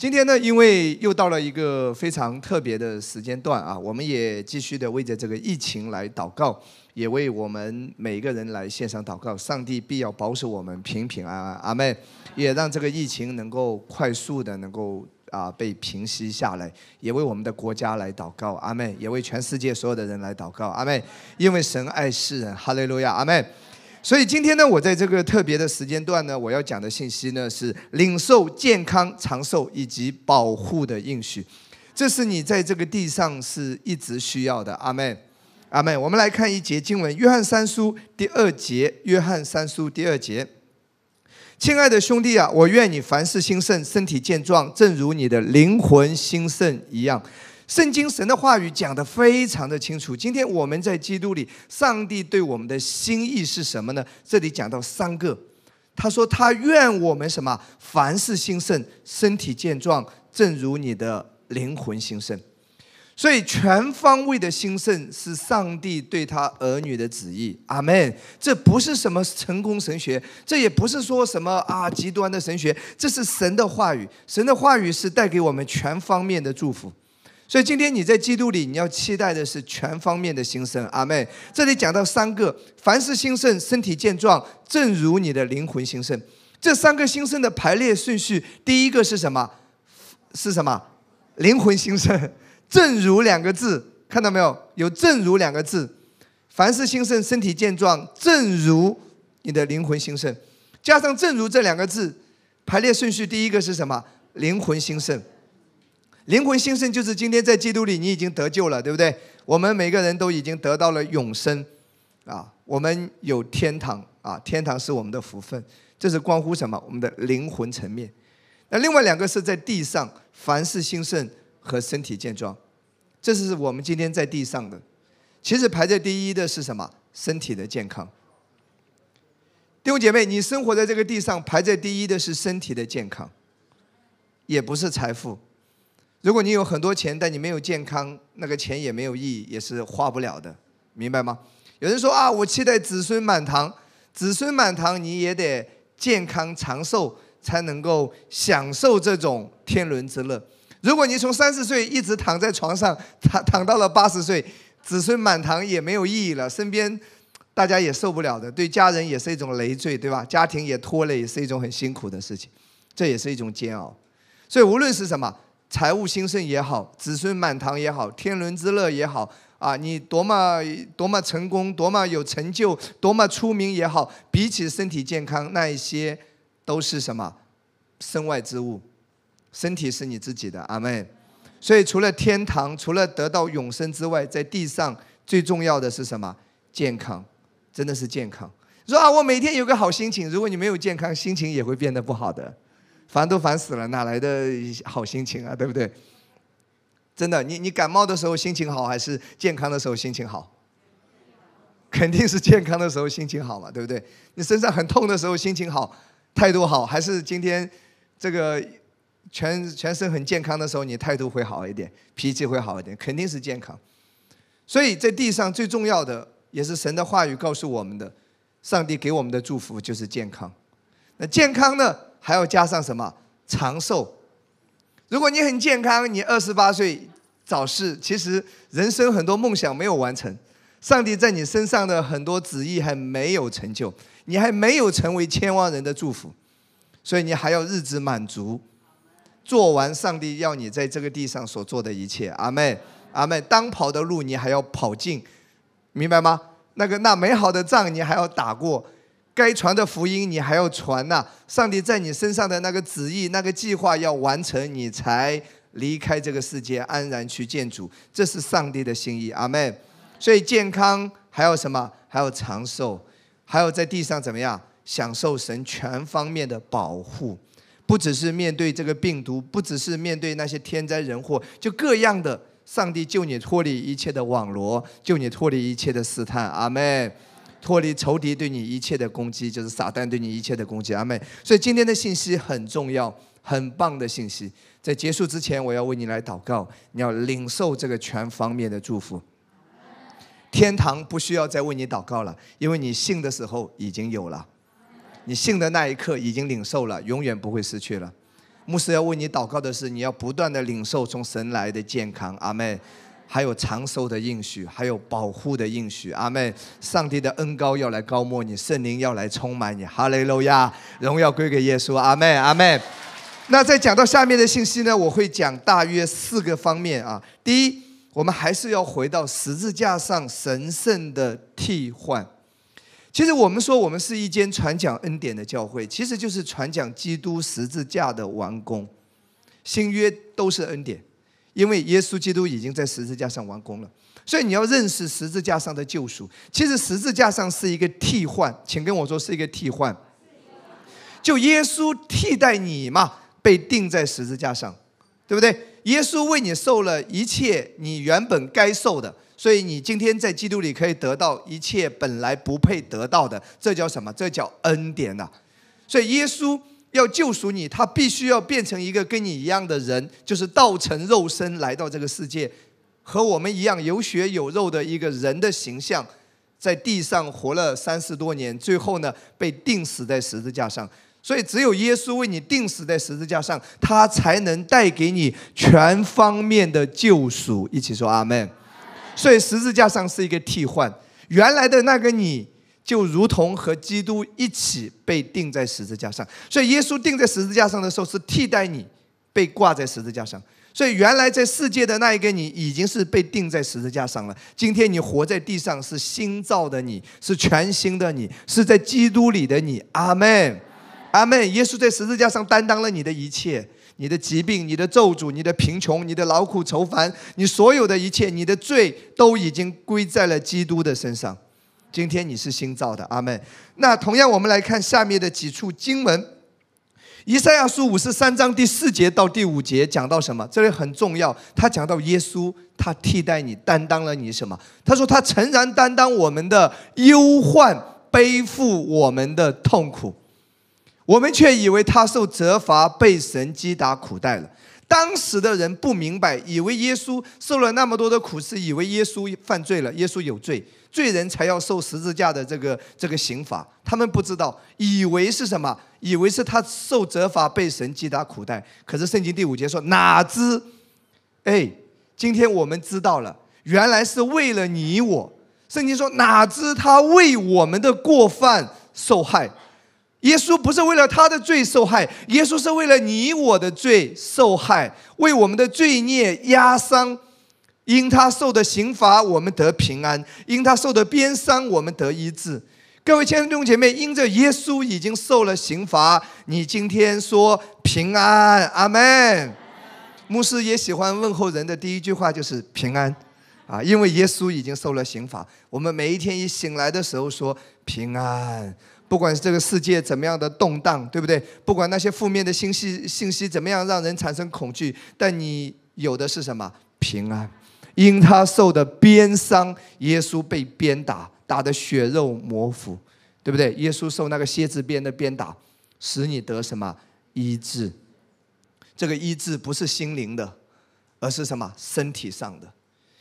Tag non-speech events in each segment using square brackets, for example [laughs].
今天呢，因为又到了一个非常特别的时间段啊，我们也继续的为着这个疫情来祷告，也为我们每一个人来献上祷告。上帝必要保守我们平平安安，阿妹，也让这个疫情能够快速的能够啊被平息下来，也为我们的国家来祷告，阿妹，也为全世界所有的人来祷告，阿妹，因为神爱世人，哈利路亚，阿妹。所以今天呢，我在这个特别的时间段呢，我要讲的信息呢是领受健康长寿以及保护的应许，这是你在这个地上是一直需要的。阿妹，阿妹，我们来看一节经文，《约翰三书》第二节，《约翰三书》第二节，亲爱的兄弟啊，我愿你凡事兴盛，身体健壮，正如你的灵魂兴盛一样。圣经神的话语讲得非常的清楚。今天我们在基督里，上帝对我们的心意是什么呢？这里讲到三个，他说他愿我们什么？凡事兴盛，身体健壮，正如你的灵魂兴盛。所以全方位的兴盛是上帝对他儿女的旨意。阿门。这不是什么成功神学，这也不是说什么啊极端的神学，这是神的话语。神的话语是带给我们全方面的祝福。所以今天你在基督里，你要期待的是全方面的兴盛。阿妹，这里讲到三个：凡是兴盛，身体健壮，正如你的灵魂兴盛。这三个兴盛的排列顺序，第一个是什么？是什么？灵魂兴盛。正如两个字，看到没有？有正如两个字。凡是兴盛，身体健壮，正如你的灵魂兴盛。加上正如这两个字，排列顺序，第一个是什么？灵魂兴盛。灵魂兴盛就是今天在基督里，你已经得救了，对不对？我们每个人都已经得到了永生，啊，我们有天堂啊，天堂是我们的福分，这是关乎什么？我们的灵魂层面。那另外两个是在地上，凡事兴盛和身体健壮，这是我们今天在地上的。其实排在第一的是什么？身体的健康。弟兄姐妹，你生活在这个地上，排在第一的是身体的健康，也不是财富。如果你有很多钱，但你没有健康，那个钱也没有意义，也是花不了的，明白吗？有人说啊，我期待子孙满堂，子孙满堂你也得健康长寿，才能够享受这种天伦之乐。如果你从三十岁一直躺在床上，躺躺到了八十岁，子孙满堂也没有意义了，身边大家也受不了的，对家人也是一种累赘，对吧？家庭也拖累，也是一种很辛苦的事情，这也是一种煎熬。所以无论是什么。财务兴盛也好，子孙满堂也好，天伦之乐也好，啊，你多么多么成功，多么有成就，多么出名也好，比起身体健康，那一些都是什么身外之物。身体是你自己的，阿妹。所以除了天堂，除了得到永生之外，在地上最重要的是什么？健康，真的是健康。说啊，我每天有个好心情，如果你没有健康，心情也会变得不好的。烦都烦死了，哪来的好心情啊？对不对？真的，你你感冒的时候心情好，还是健康的时候心情好？肯定是健康的时候心情好嘛，对不对？你身上很痛的时候心情好，态度好，还是今天这个全全身很健康的时候，你态度会好一点，脾气会好一点？肯定是健康。所以在地上最重要的，也是神的话语告诉我们的，上帝给我们的祝福就是健康。那健康呢？还要加上什么长寿？如果你很健康，你二十八岁早逝，其实人生很多梦想没有完成，上帝在你身上的很多旨意还没有成就，你还没有成为千万人的祝福，所以你还要日子满足，做完上帝要你在这个地上所做的一切。阿妹，阿妹，当跑的路你还要跑尽，明白吗？那个那美好的仗你还要打过。该传的福音你还要传呐！上帝在你身上的那个旨意、那个计划要完成，你才离开这个世界，安然去见主。这是上帝的心意，阿门。所以健康还有什么？还有长寿，还有在地上怎么样享受神全方面的保护？不只是面对这个病毒，不只是面对那些天灾人祸，就各样的，上帝救你脱离一切的网罗，救你脱离一切的试探，阿门。脱离仇敌对你一切的攻击，就是撒旦对你一切的攻击。阿妹，所以今天的信息很重要，很棒的信息。在结束之前，我要为你来祷告，你要领受这个全方面的祝福。天堂不需要再为你祷告了，因为你信的时候已经有了，你信的那一刻已经领受了，永远不会失去了。牧师要为你祷告的是，你要不断的领受从神来的健康，阿妹。还有长寿的应许，还有保护的应许，阿妹，上帝的恩高要来高莫你，圣灵要来充满你，哈利路亚，荣耀归给耶稣，阿妹，阿妹。那在讲到下面的信息呢，我会讲大约四个方面啊。第一，我们还是要回到十字架上神圣的替换。其实我们说我们是一间传讲恩典的教会，其实就是传讲基督十字架的完工。新约都是恩典。因为耶稣基督已经在十字架上完工了，所以你要认识十字架上的救赎。其实十字架上是一个替换，请跟我说是一个替换。就耶稣替代你嘛，被钉在十字架上，对不对？耶稣为你受了一切你原本该受的，所以你今天在基督里可以得到一切本来不配得到的，这叫什么？这叫恩典呐。所以耶稣。要救赎你，他必须要变成一个跟你一样的人，就是道成肉身来到这个世界，和我们一样有血有肉的一个人的形象，在地上活了三十多年，最后呢被钉死在十字架上。所以只有耶稣为你钉死在十字架上，他才能带给你全方面的救赎。一起说阿门。所以十字架上是一个替换，原来的那个你。就如同和基督一起被钉在十字架上，所以耶稣钉在十字架上的时候是替代你被挂在十字架上。所以原来在世界的那一个你已经是被钉在十字架上了。今天你活在地上是新造的你，是全新的你，是在基督里的你。阿门，阿门。耶稣在十字架上担当了你的一切，你的疾病、你的咒诅、你的贫穷、你的劳苦愁烦，你所有的一切，你的罪都已经归在了基督的身上。今天你是新造的，阿门。那同样，我们来看下面的几处经文，《以赛亚书》五十三章第四节到第五节讲到什么？这里很重要，他讲到耶稣，他替代你，担当了你什么？他说他诚然担当我们的忧患，背负我们的痛苦，我们却以为他受责罚，被神击打苦待了。当时的人不明白，以为耶稣受了那么多的苦，是以为耶稣犯罪了，耶稣有罪。罪人才要受十字架的这个这个刑罚，他们不知道，以为是什么？以为是他受责罚，被神击打苦待。可是圣经第五节说，哪知，哎，今天我们知道了，原来是为了你我。圣经说，哪知他为我们的过犯受害。耶稣不是为了他的罪受害，耶稣是为了你我的罪受害，为我们的罪孽压伤。因他受的刑罚，我们得平安；因他受的鞭伤，我们得医治。各位亲爱的弟兄姐妹，因着耶稣已经受了刑罚，你今天说平安，阿门。牧师也喜欢问候人的第一句话就是平安，啊，因为耶稣已经受了刑罚。我们每一天一醒来的时候说平安，不管这个世界怎么样的动荡，对不对？不管那些负面的信息信息怎么样让人产生恐惧，但你有的是什么平安？因他受的鞭伤，耶稣被鞭打，打得血肉模糊，对不对？耶稣受那个蝎子鞭的鞭打，使你得什么医治？这个医治不是心灵的，而是什么身体上的？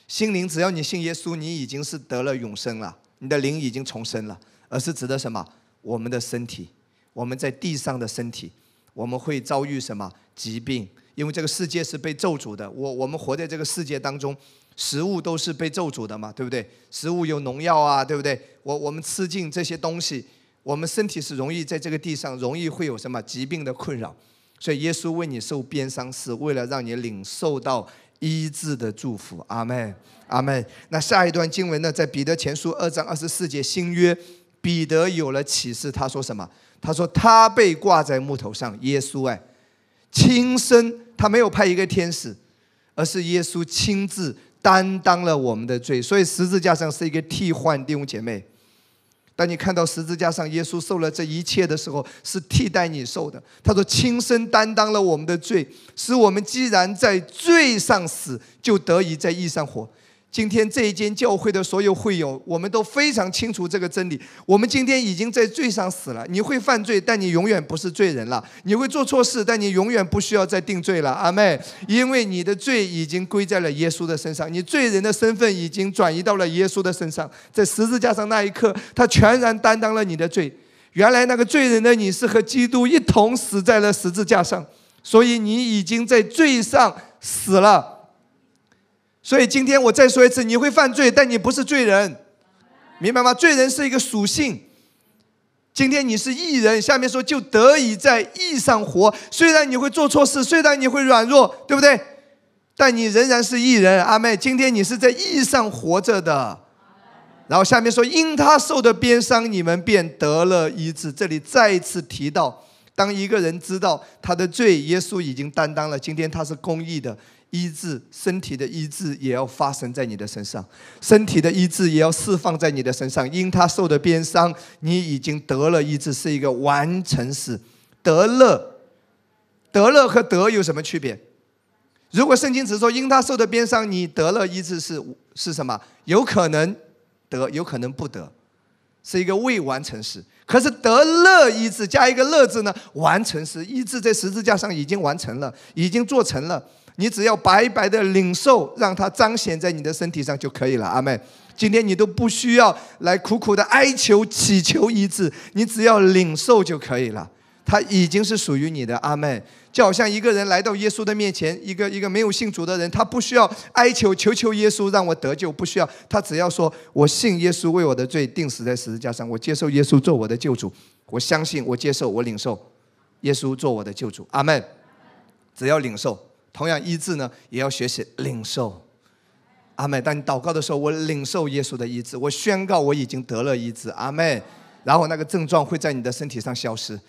心灵只要你信耶稣，你已经是得了永生了，你的灵已经重生了，而是指的什么？我们的身体，我们在地上的身体，我们会遭遇什么疾病？因为这个世界是被咒诅的，我我们活在这个世界当中。食物都是被咒诅的嘛，对不对？食物有农药啊，对不对？我我们吃进这些东西，我们身体是容易在这个地上容易会有什么疾病的困扰。所以耶稣为你受鞭伤，是为了让你领受到医治的祝福。阿门，阿门。那下一段经文呢，在彼得前书二章二十四节，新约，彼得有了启示，他说什么？他说他被挂在木头上，耶稣哎，亲身，他没有派一个天使，而是耶稣亲自。担当了我们的罪，所以十字架上是一个替换弟兄姐妹。当你看到十字架上耶稣受了这一切的时候，是替代你受的。他说：“亲身担当了我们的罪，使我们既然在罪上死，就得以在义上活。”今天这一间教会的所有会友，我们都非常清楚这个真理。我们今天已经在罪上死了。你会犯罪，但你永远不是罪人了；你会做错事，但你永远不需要再定罪了。阿妹，因为你的罪已经归在了耶稣的身上，你罪人的身份已经转移到了耶稣的身上。在十字架上那一刻，他全然担当了你的罪。原来那个罪人的你是和基督一同死在了十字架上。所以你已经在罪上死了。所以今天我再说一次，你会犯罪，但你不是罪人，明白吗？罪人是一个属性。今天你是义人，下面说就得以在义上活。虽然你会做错事，虽然你会软弱，对不对？但你仍然是义人，阿妹。今天你是在义上活着的。然后下面说，因他受的鞭伤，你们便得了医治。这里再一次提到，当一个人知道他的罪，耶稣已经担当了。今天他是公义的医治，身体的医治也要发生在你的身上，身体的医治也要释放在你的身上。因他受的鞭伤，你已经得了医治，是一个完成式。得了，得了和得有什么区别？如果圣经只说因他受的鞭伤，你得了医治，是是什么？有可能。得有可能不得，是一个未完成时。可是得乐医治加一个乐字呢？完成时，医治在十字架上已经完成了，已经做成了。你只要白白的领受，让它彰显在你的身体上就可以了。阿妹，今天你都不需要来苦苦的哀求祈求医治，你只要领受就可以了。它已经是属于你的。阿妹。就好像一个人来到耶稣的面前，一个一个没有信主的人，他不需要哀求求求耶稣让我得救，不需要，他只要说：“我信耶稣为我的罪定死在十字架上，我接受耶稣做我的救主，我相信，我接受，我领受耶稣做我的救主。”阿门。只要领受，同样医治呢，也要学习领受。阿门。当你祷告的时候，我领受耶稣的医治，我宣告我已经得了医治。阿门。然后那个症状会在你的身体上消失。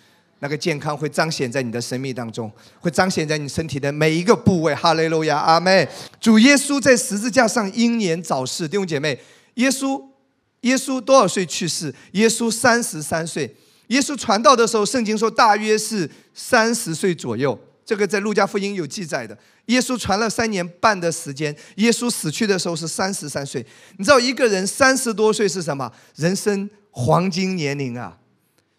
那个健康会彰显在你的生命当中，会彰显在你身体的每一个部位。哈利路亚，阿妹。主耶稣在十字架上英年早逝，弟兄姐妹，耶稣，耶稣多少岁去世？耶稣三十三岁。耶稣传道的时候，圣经说大约是三十岁左右。这个在路加福音有记载的。耶稣传了三年半的时间，耶稣死去的时候是三十三岁。你知道一个人三十多岁是什么？人生黄金年龄啊！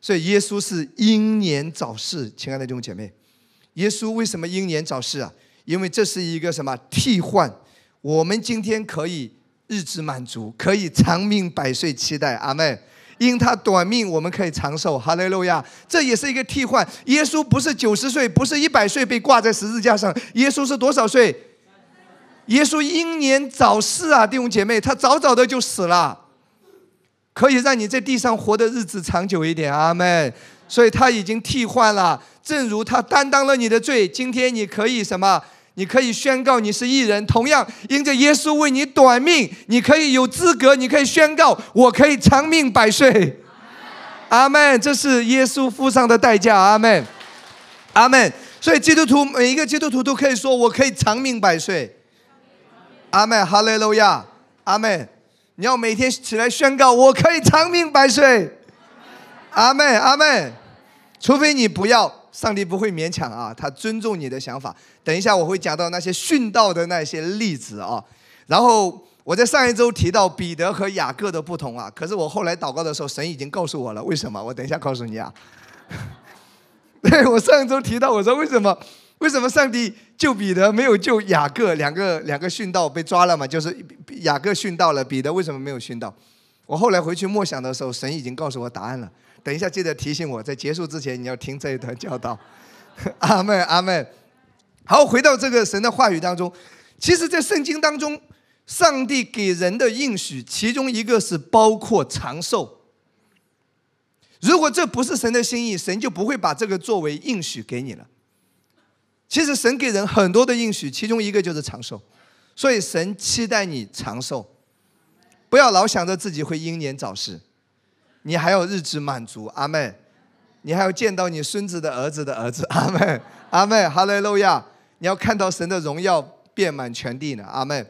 所以耶稣是英年早逝，亲爱的弟兄姐妹，耶稣为什么英年早逝啊？因为这是一个什么替换？我们今天可以日子满足，可以长命百岁，期待阿妹。因他短命，我们可以长寿，哈利路亚。这也是一个替换。耶稣不是九十岁，不是一百岁被挂在十字架上，耶稣是多少岁？耶稣英年早逝啊，弟兄姐妹，他早早的就死了。可以让你在地上活的日子长久一点，阿门。所以他已经替换了，正如他担当了你的罪。今天你可以什么？你可以宣告你是艺人。同样，因着耶稣为你短命，你可以有资格，你可以宣告我可以长命百岁。阿门。这是耶稣付上的代价，阿门。阿门。所以基督徒每一个基督徒都可以说我可以长命百岁。阿门。哈利路亚。阿门。你要每天起来宣告，我可以长命百岁，阿门阿门，除非你不要，上帝不会勉强啊，他尊重你的想法。等一下我会讲到那些殉道的那些例子啊，然后我在上一周提到彼得和雅各的不同啊，可是我后来祷告的时候，神已经告诉我了，为什么？我等一下告诉你啊。对我上一周提到，我说为什么？为什么上帝救彼得没有救雅各？两个两个殉道被抓了嘛？就是雅各殉道了，彼得为什么没有殉道？我后来回去默想的时候，神已经告诉我答案了。等一下记得提醒我，在结束之前你要听这一段教导。阿 [laughs] 门阿门。好，回到这个神的话语当中，其实，在圣经当中，上帝给人的应许，其中一个是包括长寿。如果这不是神的心意，神就不会把这个作为应许给你了。其实神给人很多的应许，其中一个就是长寿，所以神期待你长寿，不要老想着自己会英年早逝，你还要日子满足，阿妹，你还要见到你孙子的儿子的儿子，阿妹，阿妹，哈利路亚，你要看到神的荣耀遍满全地呢，阿妹。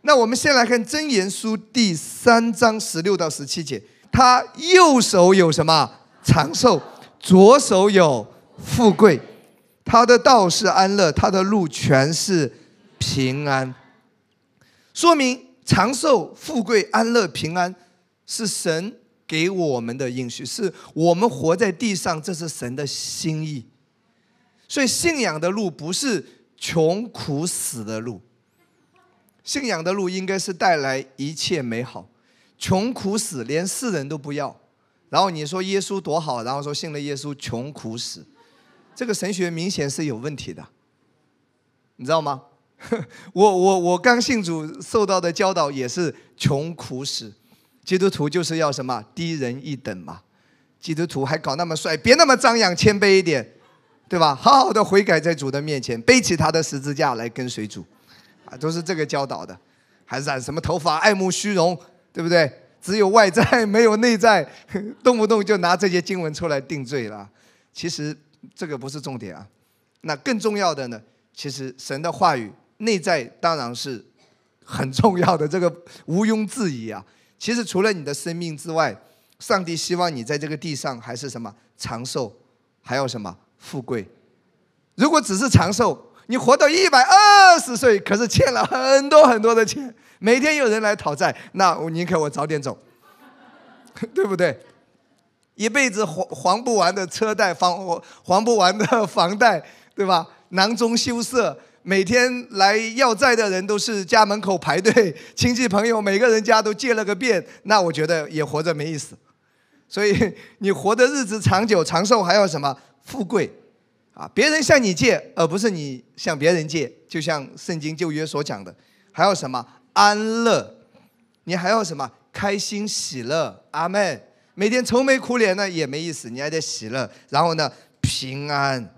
那我们先来看真言书第三章十六到十七节，他右手有什么长寿，左手有富贵。他的道是安乐，他的路全是平安。说明长寿、富贵、安乐、平安是神给我们的应许，是我们活在地上，这是神的心意。所以信仰的路不是穷苦死的路，信仰的路应该是带来一切美好。穷苦死连世人都不要，然后你说耶稣多好，然后说信了耶稣穷苦死。这个神学明显是有问题的，你知道吗？[laughs] 我我我刚信主受到的教导也是穷苦死，基督徒就是要什么？低人一等嘛，基督徒还搞那么帅，别那么张扬，谦卑一点，对吧？好好的悔改在主的面前，背起他的十字架来跟随主，啊，都是这个教导的，还染什么头发，爱慕虚荣，对不对？只有外在没有内在，动不动就拿这些经文出来定罪了。其实这个不是重点啊，那更重要的呢，其实神的话语。内在当然是很重要的，这个毋庸置疑啊。其实除了你的生命之外，上帝希望你在这个地上还是什么长寿，还有什么富贵。如果只是长寿，你活到一百二十岁，可是欠了很多很多的钱，每天有人来讨债，那我宁可我早点走，[laughs] 对不对？一辈子还还不完的车贷，还还不完的房贷，对吧？囊中羞涩。每天来要债的人都是家门口排队，亲戚朋友每个人家都借了个遍，那我觉得也活着没意思。所以你活的日子长久长寿，还要什么富贵啊？别人向你借，而不是你向别人借。就像圣经旧约所讲的，还要什么安乐？你还要什么开心喜乐？阿门。每天愁眉苦脸呢也没意思，你还得喜乐。然后呢，平安。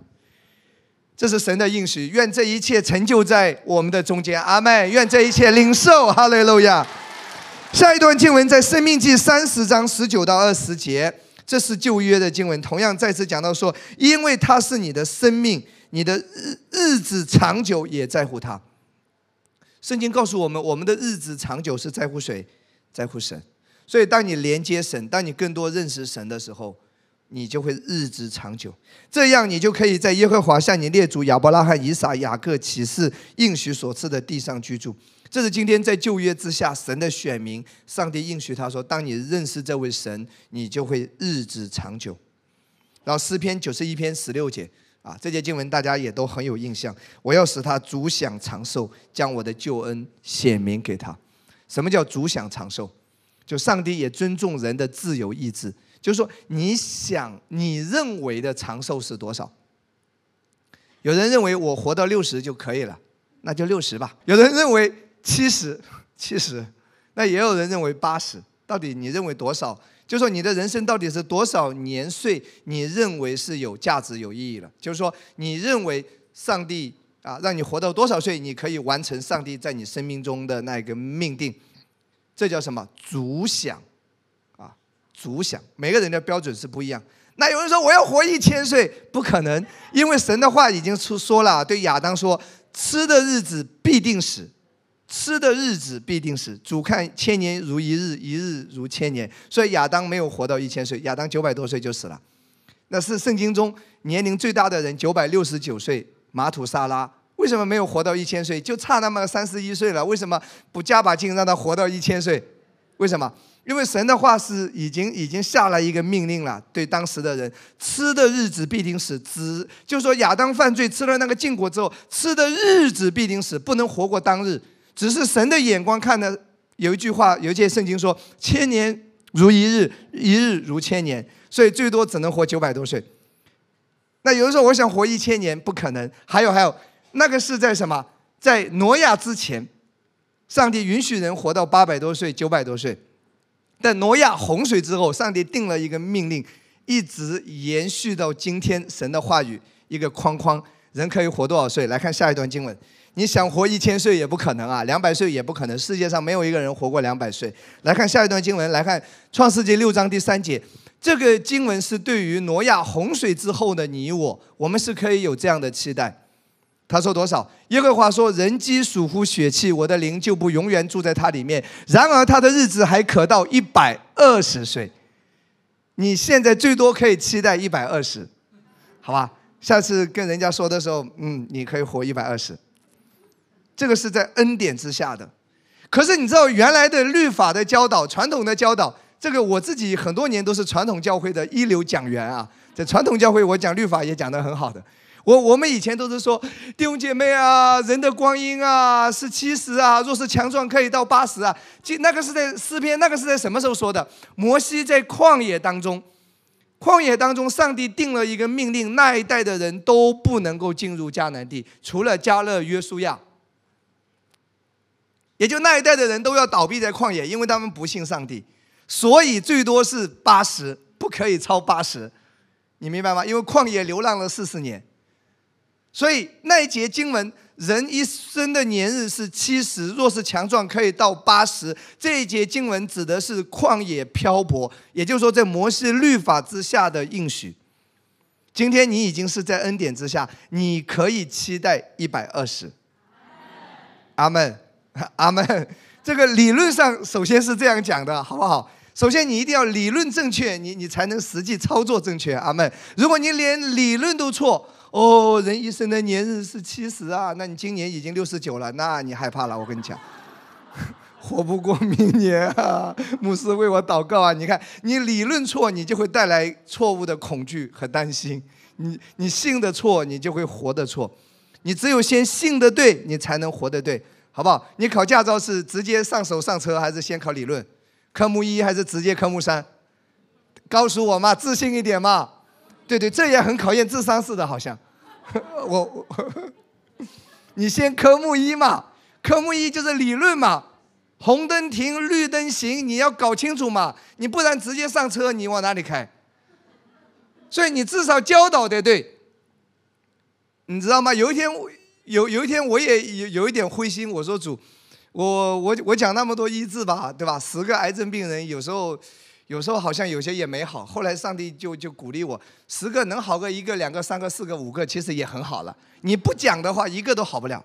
这是神的应许，愿这一切成就在我们的中间，阿门。愿这一切领受，哈利路亚。下一段经文在《生命记》三十章十九到二十节，这是旧约的经文，同样再次讲到说，因为他是你的生命，你的日日子长久也在乎他。圣经告诉我们，我们的日子长久是在乎谁？在乎神。所以，当你连接神，当你更多认识神的时候。你就会日子长久，这样你就可以在耶和华向你列祖亚伯拉罕、以撒、雅各启示应许所赐的地上居住。这是今天在旧约之下神的选民，上帝应许他说：当你认识这位神，你就会日子长久。然后诗篇九十一篇十六节啊，这节经文大家也都很有印象。我要使他足享长寿，将我的救恩显明给他。什么叫足享长寿？就上帝也尊重人的自由意志。就是说，你想你认为的长寿是多少？有人认为我活到六十就可以了，那就六十吧。有人认为七十，七十，那也有人认为八十。到底你认为多少？就说你的人生到底是多少年岁？你认为是有价值、有意义的？就是说，你认为上帝啊，让你活到多少岁，你可以完成上帝在你生命中的那个命定？这叫什么？主享。足想，每个人的标准是不一样。那有人说我要活一千岁，不可能，因为神的话已经出说了，对亚当说：“吃的日子必定死，吃的日子必定死。”主看千年如一日，一日如千年。所以亚当没有活到一千岁，亚当九百多岁就死了。那是圣经中年龄最大的人，九百六十九岁，马土沙拉。为什么没有活到一千岁？就差那么三十一岁了。为什么不加把劲让他活到一千岁？为什么？因为神的话是已经已经下了一个命令了，对当时的人，吃的日子必定死，只就说亚当犯罪吃了那个禁果之后，吃的日子必定死，不能活过当日。只是神的眼光看的，有一句话，有一节圣经说：千年如一日，一日如千年，所以最多只能活九百多岁。那有的时候我想活一千年，不可能。还有还有，那个是在什么？在挪亚之前，上帝允许人活到八百多岁、九百多岁。但挪亚洪水之后，上帝定了一个命令，一直延续到今天。神的话语一个框框，人可以活多少岁？来看下一段经文。你想活一千岁也不可能啊，两百岁也不可能。世界上没有一个人活过两百岁。来看下一段经文，来看创世纪六章第三节。这个经文是对于挪亚洪水之后的你我，我们是可以有这样的期待。他说多少？耶和华说：“人机属乎血气，我的灵就不永远住在他里面。然而他的日子还可到一百二十岁。你现在最多可以期待一百二十，好吧？下次跟人家说的时候，嗯，你可以活一百二十。这个是在恩典之下的。可是你知道原来的律法的教导、传统的教导，这个我自己很多年都是传统教会的一流讲员啊，在传统教会我讲律法也讲得很好的。”我我们以前都是说弟兄姐妹啊，人的光阴啊是七十啊，若是强壮可以到八十啊。那个是在诗篇，那个是在什么时候说的？摩西在旷野当中，旷野当中，上帝定了一个命令，那一代的人都不能够进入迦南地，除了加勒约书亚，也就那一代的人都要倒闭在旷野，因为他们不信上帝，所以最多是八十，不可以超八十，你明白吗？因为旷野流浪了四十年，所以那一节经文。人一生的年日是七十，若是强壮，可以到八十。这一节经文指的是旷野漂泊，也就是说，在摩西律法之下的应许。今天你已经是在恩典之下，你可以期待一百二十。阿门，[laughs] 阿门。这个理论上首先是这样讲的，好不好？首先你一定要理论正确，你你才能实际操作正确。阿门。如果你连理论都错，哦，人一生的年日是七十啊，那你今年已经六十九了，那你害怕了。我跟你讲，[laughs] 活不过明年啊！牧师为我祷告啊！你看，你理论错，你就会带来错误的恐惧和担心；你你信的错，你就会活的错。你只有先信的对，你才能活得对，好不好？你考驾照是直接上手上车，还是先考理论？科目一还是直接科目三？告诉我嘛，自信一点嘛。对对，这也很考验智商似的，好像。[laughs] 我，[laughs] 你先科目一嘛，科目一就是理论嘛，红灯停，绿灯行，你要搞清楚嘛，你不然直接上车，你往哪里开？所以你至少教导得对，你知道吗？有一天，有有一天我也有有一点灰心，我说主，我我我讲那么多医治吧，对吧？十个癌症病人，有时候。有时候好像有些也没好，后来上帝就就鼓励我，十个能好个一个、两个、三个、四个、五个，其实也很好了。你不讲的话，一个都好不了。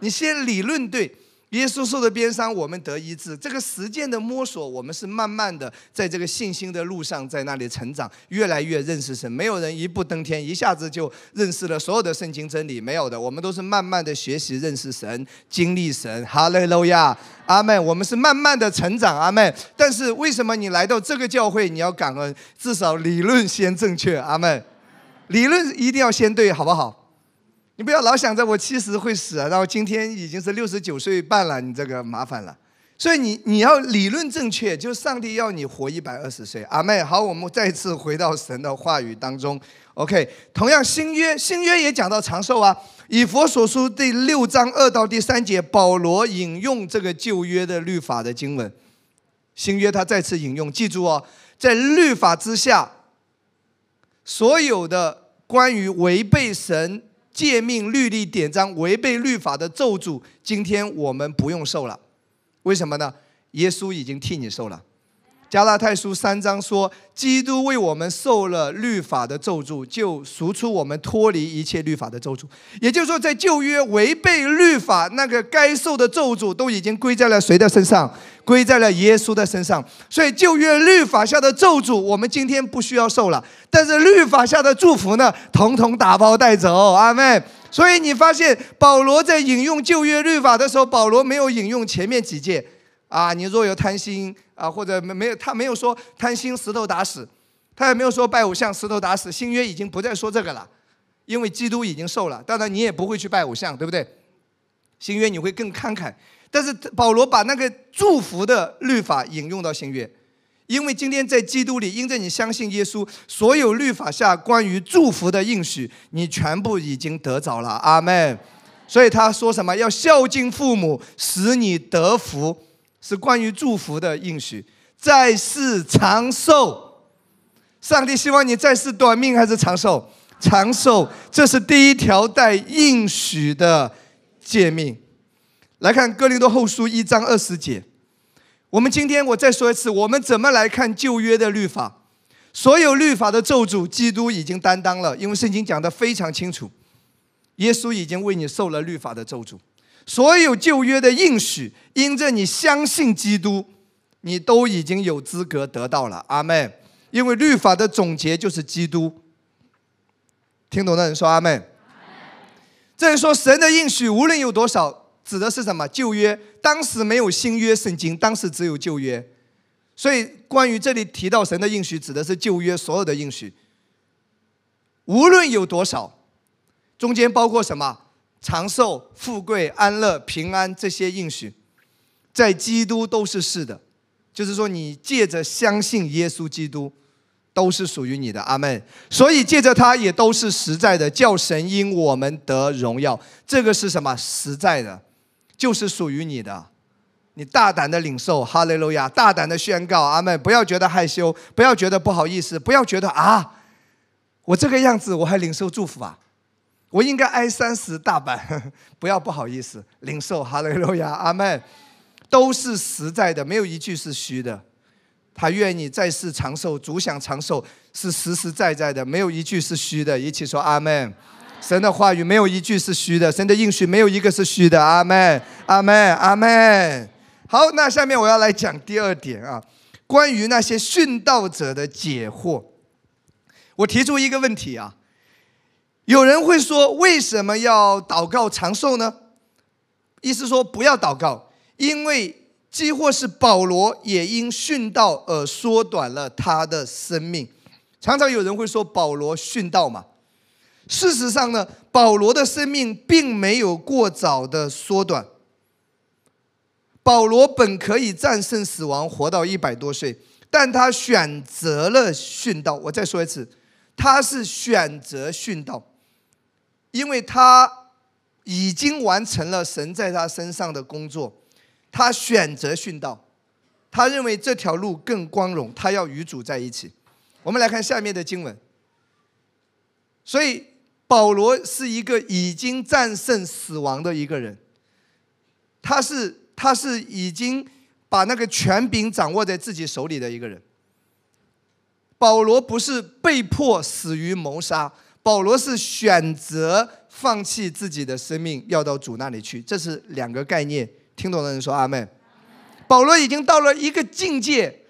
你先理论对。耶稣受的鞭伤，我们得医治。这个实践的摸索，我们是慢慢的在这个信心的路上，在那里成长，越来越认识神。没有人一步登天，一下子就认识了所有的圣经真理，没有的。我们都是慢慢的学习认识神，经历神。哈利路亚，阿门。我们是慢慢的成长，阿门。但是为什么你来到这个教会，你要感恩？至少理论先正确，阿门。理论一定要先对，好不好？你不要老想着我七十会死，然后今天已经是六十九岁半了，你这个麻烦了。所以你你要理论正确，就上帝要你活一百二十岁。阿妹，好，我们再次回到神的话语当中。OK，同样新约新约也讲到长寿啊。以佛所书第六章二到第三节，保罗引用这个旧约的律法的经文。新约他再次引用，记住哦，在律法之下，所有的关于违背神。诫命、律例、典章，违背律法的咒诅，今天我们不用受了。为什么呢？耶稣已经替你受了。加拉太书三章说，基督为我们受了律法的咒诅，就赎出我们脱离一切律法的咒诅。也就是说，在旧约违背律法那个该受的咒诅，都已经归在了谁的身上？归在了耶稣的身上。所以旧约律法下的咒诅，我们今天不需要受了。但是律法下的祝福呢，统统打包带走。阿妹。所以你发现保罗在引用旧约律法的时候，保罗没有引用前面几诫。啊，你若有贪心啊，或者没没有，他没有说贪心石头打死，他也没有说拜偶像石头打死。新约已经不再说这个了，因为基督已经受了。当然你也不会去拜偶像，对不对？新约你会更慷慨。但是保罗把那个祝福的律法引用到新约，因为今天在基督里，因着你相信耶稣，所有律法下关于祝福的应许，你全部已经得着了。阿门。所以他说什么？要孝敬父母，使你得福。是关于祝福的应许，在世长寿。上帝希望你在世短命还是长寿？长寿，这是第一条带应许的诫命。来看哥林多后书一章二十节。我们今天我再说一次，我们怎么来看旧约的律法？所有律法的咒诅，基督已经担当了，因为圣经讲的非常清楚，耶稣已经为你受了律法的咒诅。所有旧约的应许，因着你相信基督，你都已经有资格得到了。阿门。因为律法的总结就是基督。听懂的人说阿门。这里说神的应许无论有多少，指的是什么？旧约当时没有新约圣经，当时只有旧约。所以关于这里提到神的应许，指的是旧约所有的应许。无论有多少，中间包括什么？长寿、富贵、安乐、平安这些应许，在基督都是是的，就是说你借着相信耶稣基督，都是属于你的，阿门。所以借着它也都是实在的，叫神因我们得荣耀。这个是什么？实在的，就是属于你的。你大胆的领受，哈利路亚！大胆的宣告，阿门。不要觉得害羞，不要觉得不好意思，不要觉得啊，我这个样子我还领受祝福啊？我应该挨三十大板。[laughs] 不要不好意思，领受，哈利路亚，阿门。都是实在的，没有一句是虚的。他愿你再世长寿，主想长寿，是实实在在的，没有一句是虚的。一起说阿门。神的话语没有一句是虚的，神的应许没有一个是虚的。阿门，阿门，阿门。好，那下面我要来讲第二点啊，关于那些殉道者的解惑。我提出一个问题啊，有人会说，为什么要祷告长寿呢？意思说不要祷告，因为。几或是保罗也因殉道而缩短了他的生命。常常有人会说保罗殉道嘛？事实上呢，保罗的生命并没有过早的缩短。保罗本可以战胜死亡，活到一百多岁，但他选择了殉道。我再说一次，他是选择殉道，因为他已经完成了神在他身上的工作。他选择殉道，他认为这条路更光荣，他要与主在一起。我们来看下面的经文。所以保罗是一个已经战胜死亡的一个人，他是他是已经把那个权柄掌握在自己手里的一个人。保罗不是被迫死于谋杀，保罗是选择放弃自己的生命，要到主那里去，这是两个概念。听懂的人说阿门。保罗已经到了一个境界，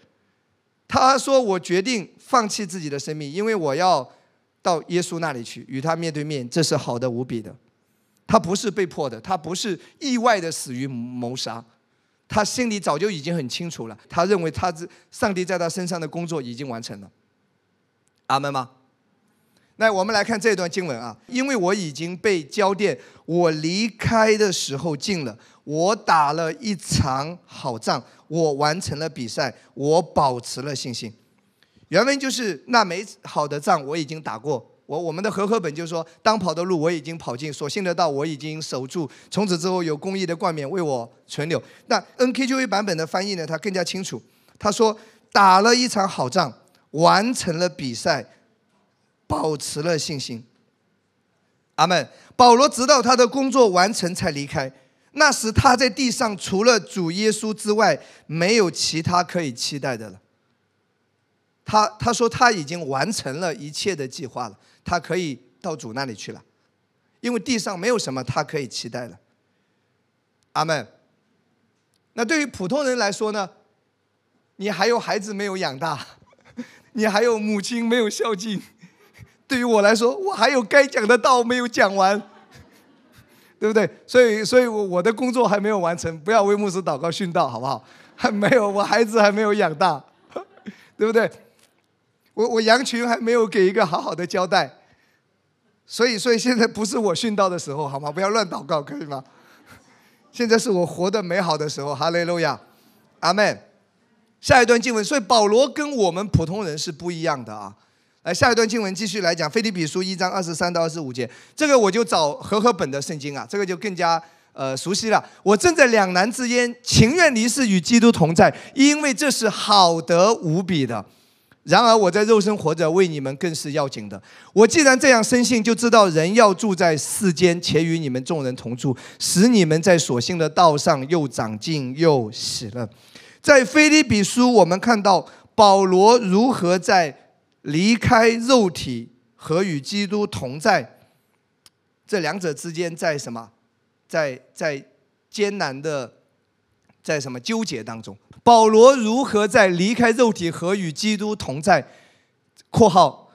他说：“我决定放弃自己的生命，因为我要到耶稣那里去，与他面对面。这是好的无比的。他不是被迫的，他不是意外的死于谋杀，他心里早就已经很清楚了。他认为他这上帝在他身上的工作已经完成了。阿门吗？那我们来看这段经文啊，因为我已经被交电，我离开的时候近了。”我打了一场好仗，我完成了比赛，我保持了信心。原文就是那枚好的仗我已经打过。我我们的和合本就说，当跑的路我已经跑尽，所信的道我已经守住。从此之后有公义的冠冕为我存留。那 NKJV 版本的翻译呢？它更加清楚。他说打了一场好仗，完成了比赛，保持了信心。阿门。保罗直到他的工作完成才离开。那时他在地上除了主耶稣之外，没有其他可以期待的了。他他说他已经完成了一切的计划了，他可以到主那里去了，因为地上没有什么他可以期待的。阿门。那对于普通人来说呢？你还有孩子没有养大，你还有母亲没有孝敬。对于我来说，我还有该讲的道没有讲完。对不对？所以，所以我我的工作还没有完成，不要为牧师祷告殉道，好不好？还没有，我孩子还没有养大，[laughs] 对不对？我我羊群还没有给一个好好的交代，所以，所以现在不是我殉道的时候，好吗？不要乱祷告，可以吗？现在是我活得美好的时候，哈利路亚，阿门。下一段经文，所以保罗跟我们普通人是不一样的啊。来，下一段经文继续来讲，《菲利比书》一章二十三到二十五节，这个我就找和合本的圣经啊，这个就更加呃熟悉了。我正在两难之间，情愿离世与基督同在，因为这是好得无比的。然而我在肉身活着，为你们更是要紧的。我既然这样深信，就知道人要住在世间，且与你们众人同住，使你们在所信的道上又长进又喜乐。在《菲利比书》，我们看到保罗如何在。离开肉体和与基督同在，这两者之间在什么？在在艰难的，在什么纠结当中？保罗如何在离开肉体和与基督同在（括号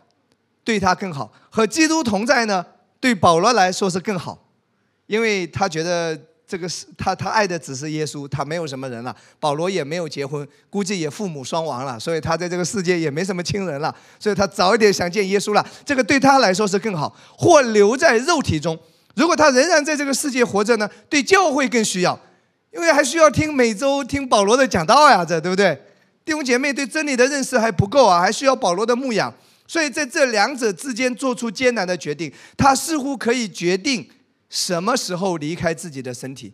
对他更好）和基督同在呢？对保罗来说是更好，因为他觉得。这个是他，他爱的只是耶稣，他没有什么人了。保罗也没有结婚，估计也父母双亡了，所以他在这个世界也没什么亲人了，所以他早一点想见耶稣了。这个对他来说是更好，或留在肉体中。如果他仍然在这个世界活着呢？对教会更需要，因为还需要听每周听保罗的讲道呀，这对不对？弟兄姐妹对真理的认识还不够啊，还需要保罗的牧养。所以在这两者之间做出艰难的决定，他似乎可以决定什么时候离开自己的身体。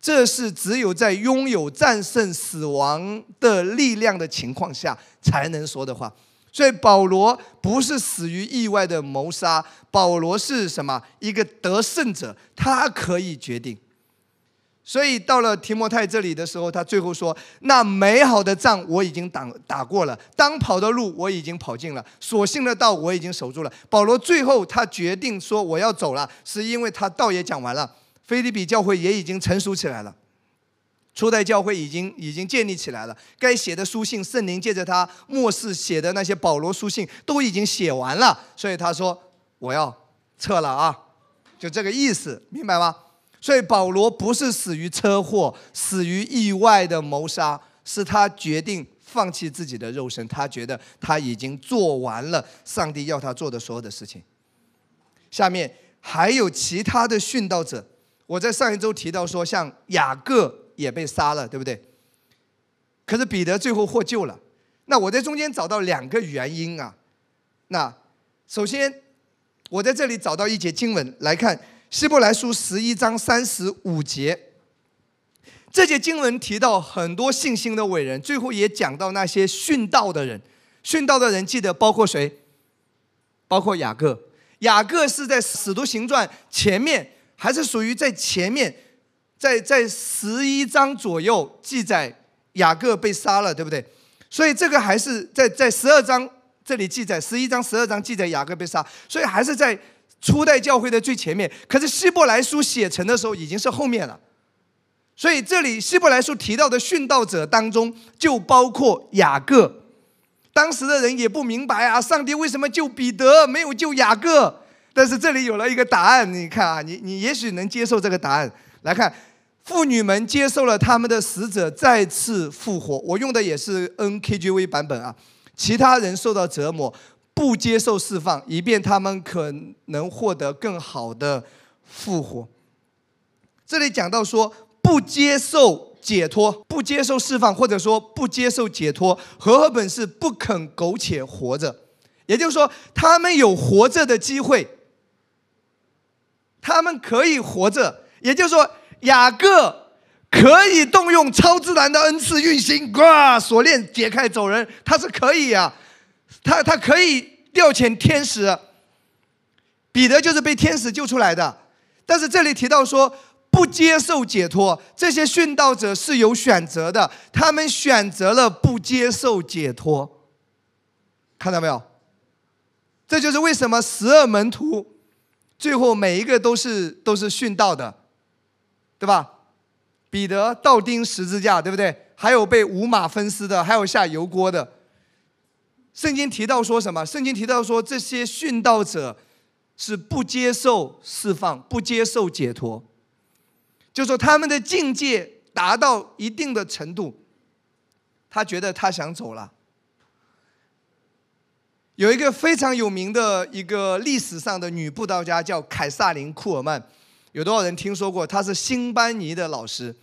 这是只有在拥有战胜死亡的力量的情况下才能说的话。所以保罗不是死于意外的谋杀，保罗是什么？一个得胜者，他可以决定。所以到了提摩太这里的时候，他最后说：“那美好的仗我已经打打过了，当跑的路我已经跑尽了，所幸的道我已经守住了。”保罗最后他决定说：“我要走了，是因为他道也讲完了，菲利比教会也已经成熟起来了。”初代教会已经已经建立起来了，该写的书信，圣灵借着他末世写的那些保罗书信都已经写完了，所以他说我要撤了啊，就这个意思，明白吗？所以保罗不是死于车祸，死于意外的谋杀，是他决定放弃自己的肉身，他觉得他已经做完了上帝要他做的所有的事情。下面还有其他的殉道者，我在上一周提到说，像雅各。也被杀了，对不对？可是彼得最后获救了。那我在中间找到两个原因啊。那首先，我在这里找到一节经文来看，《希伯来书》十一章三十五节。这节经文提到很多信心的伟人，最后也讲到那些殉道的人。殉道的人记得包括谁？包括雅各。雅各是在《使徒行传》前面，还是属于在前面？在在十一章左右记载雅各被杀了，对不对？所以这个还是在在十二章这里记载，十一章十二章记载雅各被杀，所以还是在初代教会的最前面。可是希伯来书写成的时候已经是后面了，所以这里希伯来书提到的殉道者当中就包括雅各。当时的人也不明白啊，上帝为什么救彼得没有救雅各？但是这里有了一个答案，你看啊，你你也许能接受这个答案。来看。妇女们接受了他们的死者再次复活，我用的也是 NKJV 版本啊。其他人受到折磨，不接受释放，以便他们可能获得更好的复活。这里讲到说，不接受解脱，不接受释放，或者说不接受解脱，和合本是不肯苟且活着，也就是说，他们有活着的机会，他们可以活着，也就是说。雅各可以动用超自然的恩赐运行，哇！锁链解开走人，他是可以呀，他他可以调遣天使。彼得就是被天使救出来的，但是这里提到说不接受解脱，这些殉道者是有选择的，他们选择了不接受解脱，看到没有？这就是为什么十二门徒最后每一个都是都是殉道的。对吧？彼得倒钉十字架，对不对？还有被五马分尸的，还有下油锅的。圣经提到说什么？圣经提到说这些殉道者是不接受释放，不接受解脱，就说他们的境界达到一定的程度，他觉得他想走了。有一个非常有名的一个历史上的女布道家叫凯撒琳·库尔曼。有多少人听说过？她是辛班尼的老师。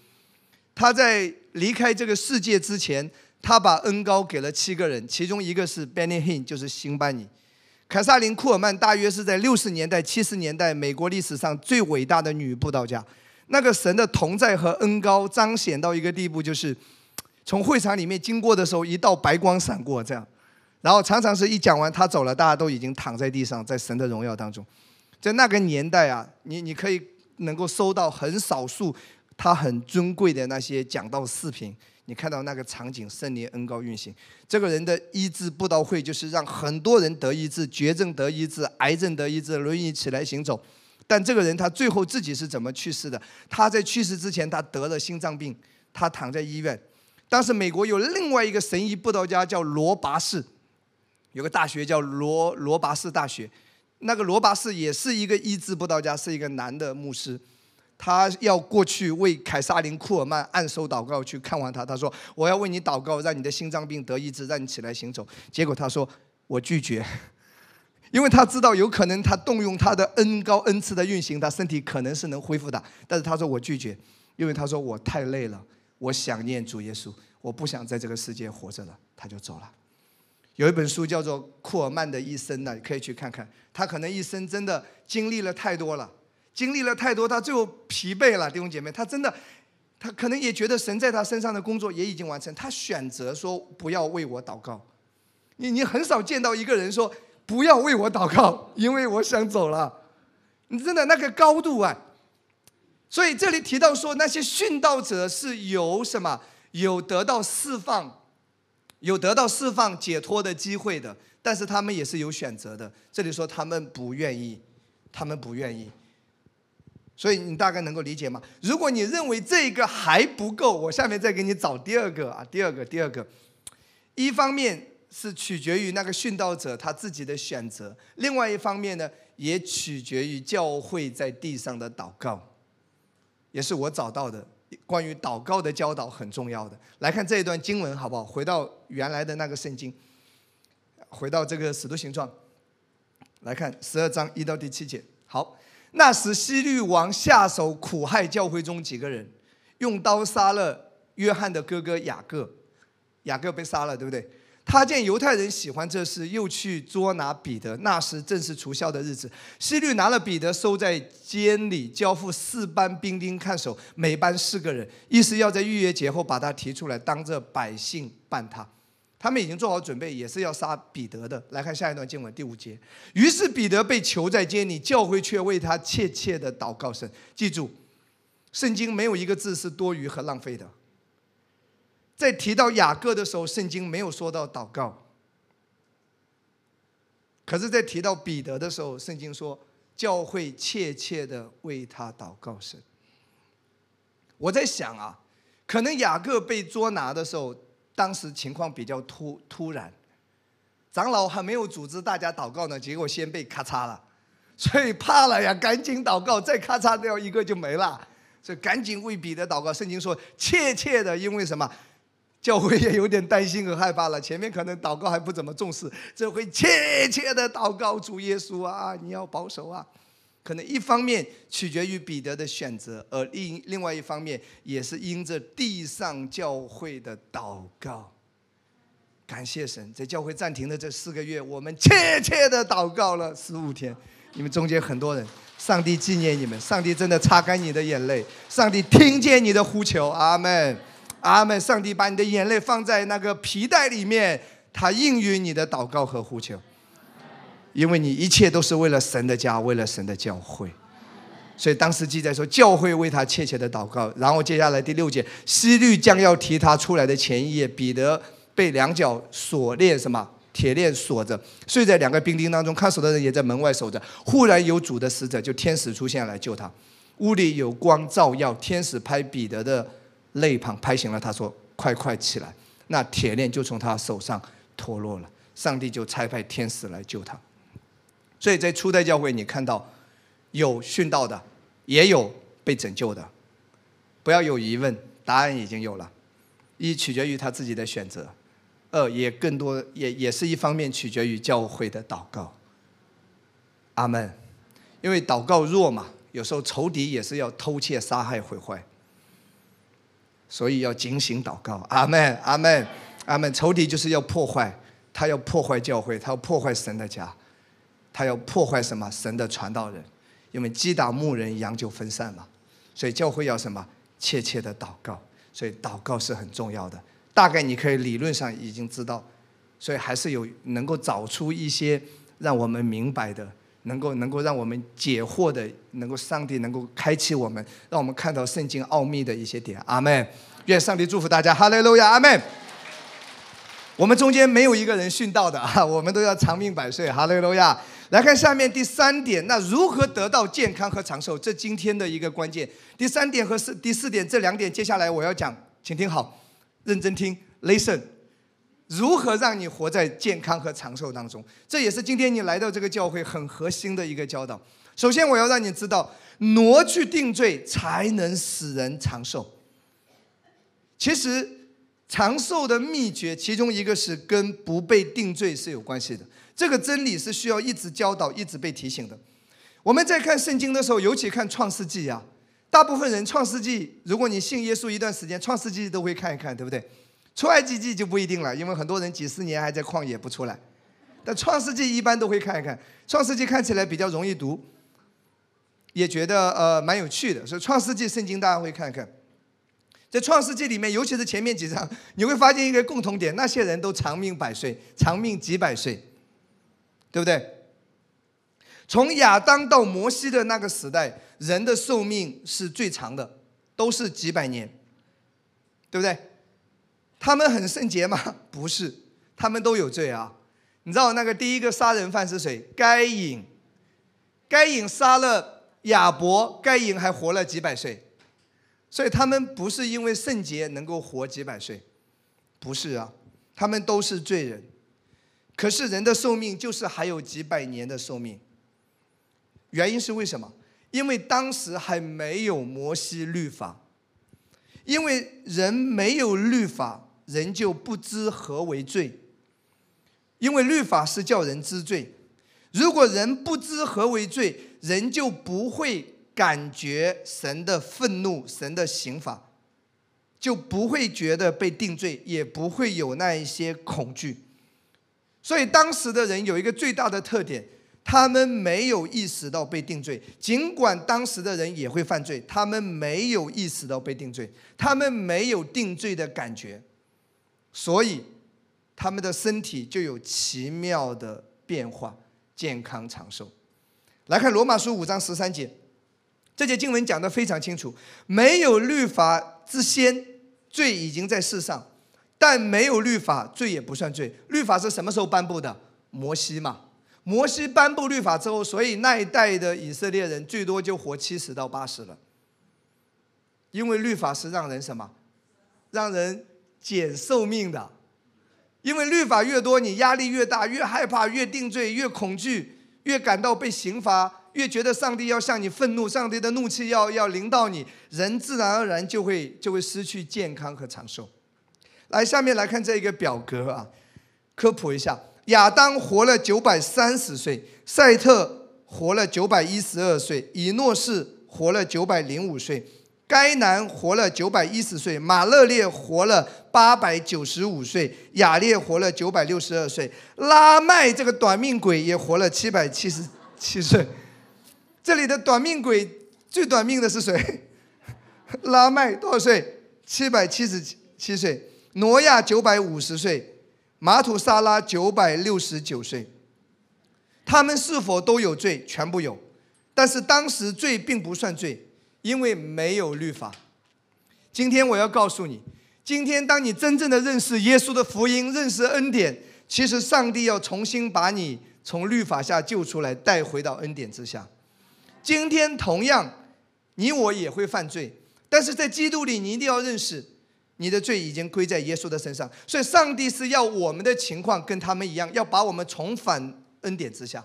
她在离开这个世界之前，他把恩高给了七个人，其中一个是 Benny Hin，就是辛班尼。凯撒琳·库尔曼大约是在六十年代、七十年代美国历史上最伟大的女布道家。那个神的同在和恩高彰显到一个地步，就是 [tsk] 从会场里面经过的时候，一道白光闪过，这样，然后常常是一讲完他走了，大家都已经躺在地上，在神的荣耀当中。在那个年代啊，你你可以。能够收到很少数他很尊贵的那些讲道视频，你看到那个场景，圣灵恩高运行，这个人的医治布道会就是让很多人得医治，绝症得医治，癌症得医治，轮椅起来行走。但这个人他最后自己是怎么去世的？他在去世之前他得了心脏病，他躺在医院。当时美国有另外一个神医布道家叫罗拔士，有个大学叫罗罗拔士大学。那个罗巴士也是一个医治布道家，是一个男的牧师，他要过去为凯撒琳·库尔曼按手祷告，去看望他。他说：“我要为你祷告，让你的心脏病得医治，让你起来行走。”结果他说：“我拒绝，[laughs] 因为他知道有可能他动用他的恩高恩赐的运行，他身体可能是能恢复的。但是他说我拒绝，因为他说我太累了，我想念主耶稣。”我不想在这个世界活着了，他就走了。有一本书叫做库尔曼的一生呢，可以去看看。他可能一生真的经历了太多了，经历了太多，他最后疲惫了，弟兄姐妹，他真的，他可能也觉得神在他身上的工作也已经完成，他选择说不要为我祷告。你你很少见到一个人说不要为我祷告，因为我想走了。你真的那个高度啊！所以这里提到说，那些殉道者是有什么？有得到释放。有得到释放、解脱的机会的，但是他们也是有选择的。这里说他们不愿意，他们不愿意。所以你大概能够理解吗？如果你认为这个还不够，我下面再给你找第二个啊，第二个，第二个。一方面是取决于那个殉道者他自己的选择，另外一方面呢，也取决于教会在地上的祷告，也是我找到的。关于祷告的教导很重要的，来看这一段经文好不好？回到原来的那个圣经，回到这个使徒行传，来看十二章一到第七节。好，那时希律王下手苦害教会中几个人，用刀杀了约翰的哥哥雅各，雅各被杀了，对不对？他见犹太人喜欢这事，又去捉拿彼得。那时正是除孝的日子。希律拿了彼得，收在监里，交付四班兵丁看守，每班四个人，意思要在逾越节后把他提出来，当着百姓办他。他们已经做好准备，也是要杀彼得的。来看下一段经文第五节。于是彼得被囚在监里，教会却为他切切的祷告声。记住，圣经没有一个字是多余和浪费的。在提到雅各的时候，圣经没有说到祷告；可是，在提到彼得的时候，圣经说教会切切的为他祷告神。我在想啊，可能雅各被捉拿的时候，当时情况比较突突然，长老还没有组织大家祷告呢，结果先被咔嚓了，[laughs] 所以怕了呀，赶紧祷告，再咔嚓掉一个就没了，所以赶紧为彼得祷告。圣经说切切的，因为什么？教会也有点担心和害怕了。前面可能祷告还不怎么重视，这回切切的祷告主耶稣啊，你要保守啊。可能一方面取决于彼得的选择，而另另外一方面也是因着地上教会的祷告。感谢神，在教会暂停的这四个月，我们切切的祷告了十五天。你们中间很多人，上帝纪念你们，上帝真的擦干你的眼泪，上帝听见你的呼求，阿门。阿门！上帝把你的眼泪放在那个皮带里面，他应允你的祷告和呼求，因为你一切都是为了神的家，为了神的教会。所以当时记载说，教会为他切切的祷告。然后接下来第六节，希律将要提他出来的前一夜，彼得被两脚锁链什么铁链锁着，睡在两个兵丁当中，看守的人也在门外守着。忽然有主的使者，就天使出现来救他，屋里有光照耀，天使拍彼得的。肋旁拍醒了他，说：“快快起来！”那铁链就从他手上脱落了。上帝就差派天使来救他。所以在初代教会，你看到有殉道的，也有被拯救的。不要有疑问，答案已经有了。一取决于他自己的选择，二也更多也也是一方面取决于教会的祷告。阿门。因为祷告弱嘛，有时候仇敌也是要偷窃、杀害、毁坏。所以要警醒祷告，阿门，阿门，阿门。仇敌就是要破坏，他要破坏教会，他要破坏神的家，他要破坏什么？神的传道人，因为击打牧人，羊就分散嘛。所以教会要什么？切切的祷告。所以祷告是很重要的。大概你可以理论上已经知道，所以还是有能够找出一些让我们明白的。能够能够让我们解惑的，能够上帝能够开启我们，让我们看到圣经奥秘的一些点。阿门。愿上帝祝福大家。哈利路亚，阿门。我们中间没有一个人殉道的啊，[laughs] 我们都要长命百岁。哈利路亚。来看下面第三点，那如何得到健康和长寿？这今天的一个关键。第三点和四第四点这两点，接下来我要讲，请听好，认真听，listen。如何让你活在健康和长寿当中？这也是今天你来到这个教会很核心的一个教导。首先，我要让你知道，挪去定罪才能使人长寿。其实，长寿的秘诀，其中一个是跟不被定罪是有关系的。这个真理是需要一直教导、一直被提醒的。我们在看圣经的时候，尤其看创世纪啊，大部分人创世纪，如果你信耶稣一段时间，创世纪都会看一看，对不对？出埃及记就不一定了，因为很多人几十年还在旷野不出来。但创世纪一般都会看一看，创世纪看起来比较容易读，也觉得呃蛮有趣的，所以创世纪圣经大家会看一看。在创世纪里面，尤其是前面几章，你会发现一个共同点：那些人都长命百岁，长命几百岁，对不对？从亚当到摩西的那个时代，人的寿命是最长的，都是几百年，对不对？他们很圣洁吗？[laughs] 不是，他们都有罪啊。你知道那个第一个杀人犯是谁？该隐。该隐杀了亚伯，该隐还活了几百岁。所以他们不是因为圣洁能够活几百岁，不是啊，他们都是罪人。可是人的寿命就是还有几百年的寿命。原因是为什么？因为当时还没有摩西律法，因为人没有律法，人就不知何为罪。因为律法是叫人知罪，如果人不知何为罪，人就不会。感觉神的愤怒，神的刑罚，就不会觉得被定罪，也不会有那一些恐惧。所以当时的人有一个最大的特点，他们没有意识到被定罪。尽管当时的人也会犯罪，他们没有意识到被定罪，他们没有定罪的感觉，所以他们的身体就有奇妙的变化，健康长寿。来看罗马书五章十三节。这节经文讲得非常清楚，没有律法之先，罪已经在世上，但没有律法，罪也不算罪。律法是什么时候颁布的？摩西嘛，摩西颁布律法之后，所以那一代的以色列人最多就活七十到八十了。因为律法是让人什么？让人减寿命的。因为律法越多，你压力越大，越害怕，越定罪，越恐惧，越感到被刑罚。越觉得上帝要向你愤怒，上帝的怒气要要临到你，人自然而然就会就会失去健康和长寿。来，下面来看这一个表格啊，科普一下：亚当活了九百三十岁，赛特活了九百一十二岁，以诺士活了九百零五岁，该男活了九百一十岁，马勒列活了八百九十五岁，雅列活了九百六十二岁，拉麦这个短命鬼也活了七百七十七岁。这里的短命鬼最短命的是谁？[laughs] 拉麦多少岁？七百七十七岁。挪亚九百五十岁。马土沙拉九百六十九岁。他们是否都有罪？全部有。但是当时罪并不算罪，因为没有律法。今天我要告诉你，今天当你真正的认识耶稣的福音，认识恩典，其实上帝要重新把你从律法下救出来，带回到恩典之下。今天同样，你我也会犯罪，但是在基督里，你一定要认识，你的罪已经归在耶稣的身上。所以，上帝是要我们的情况跟他们一样，要把我们重返恩典之下。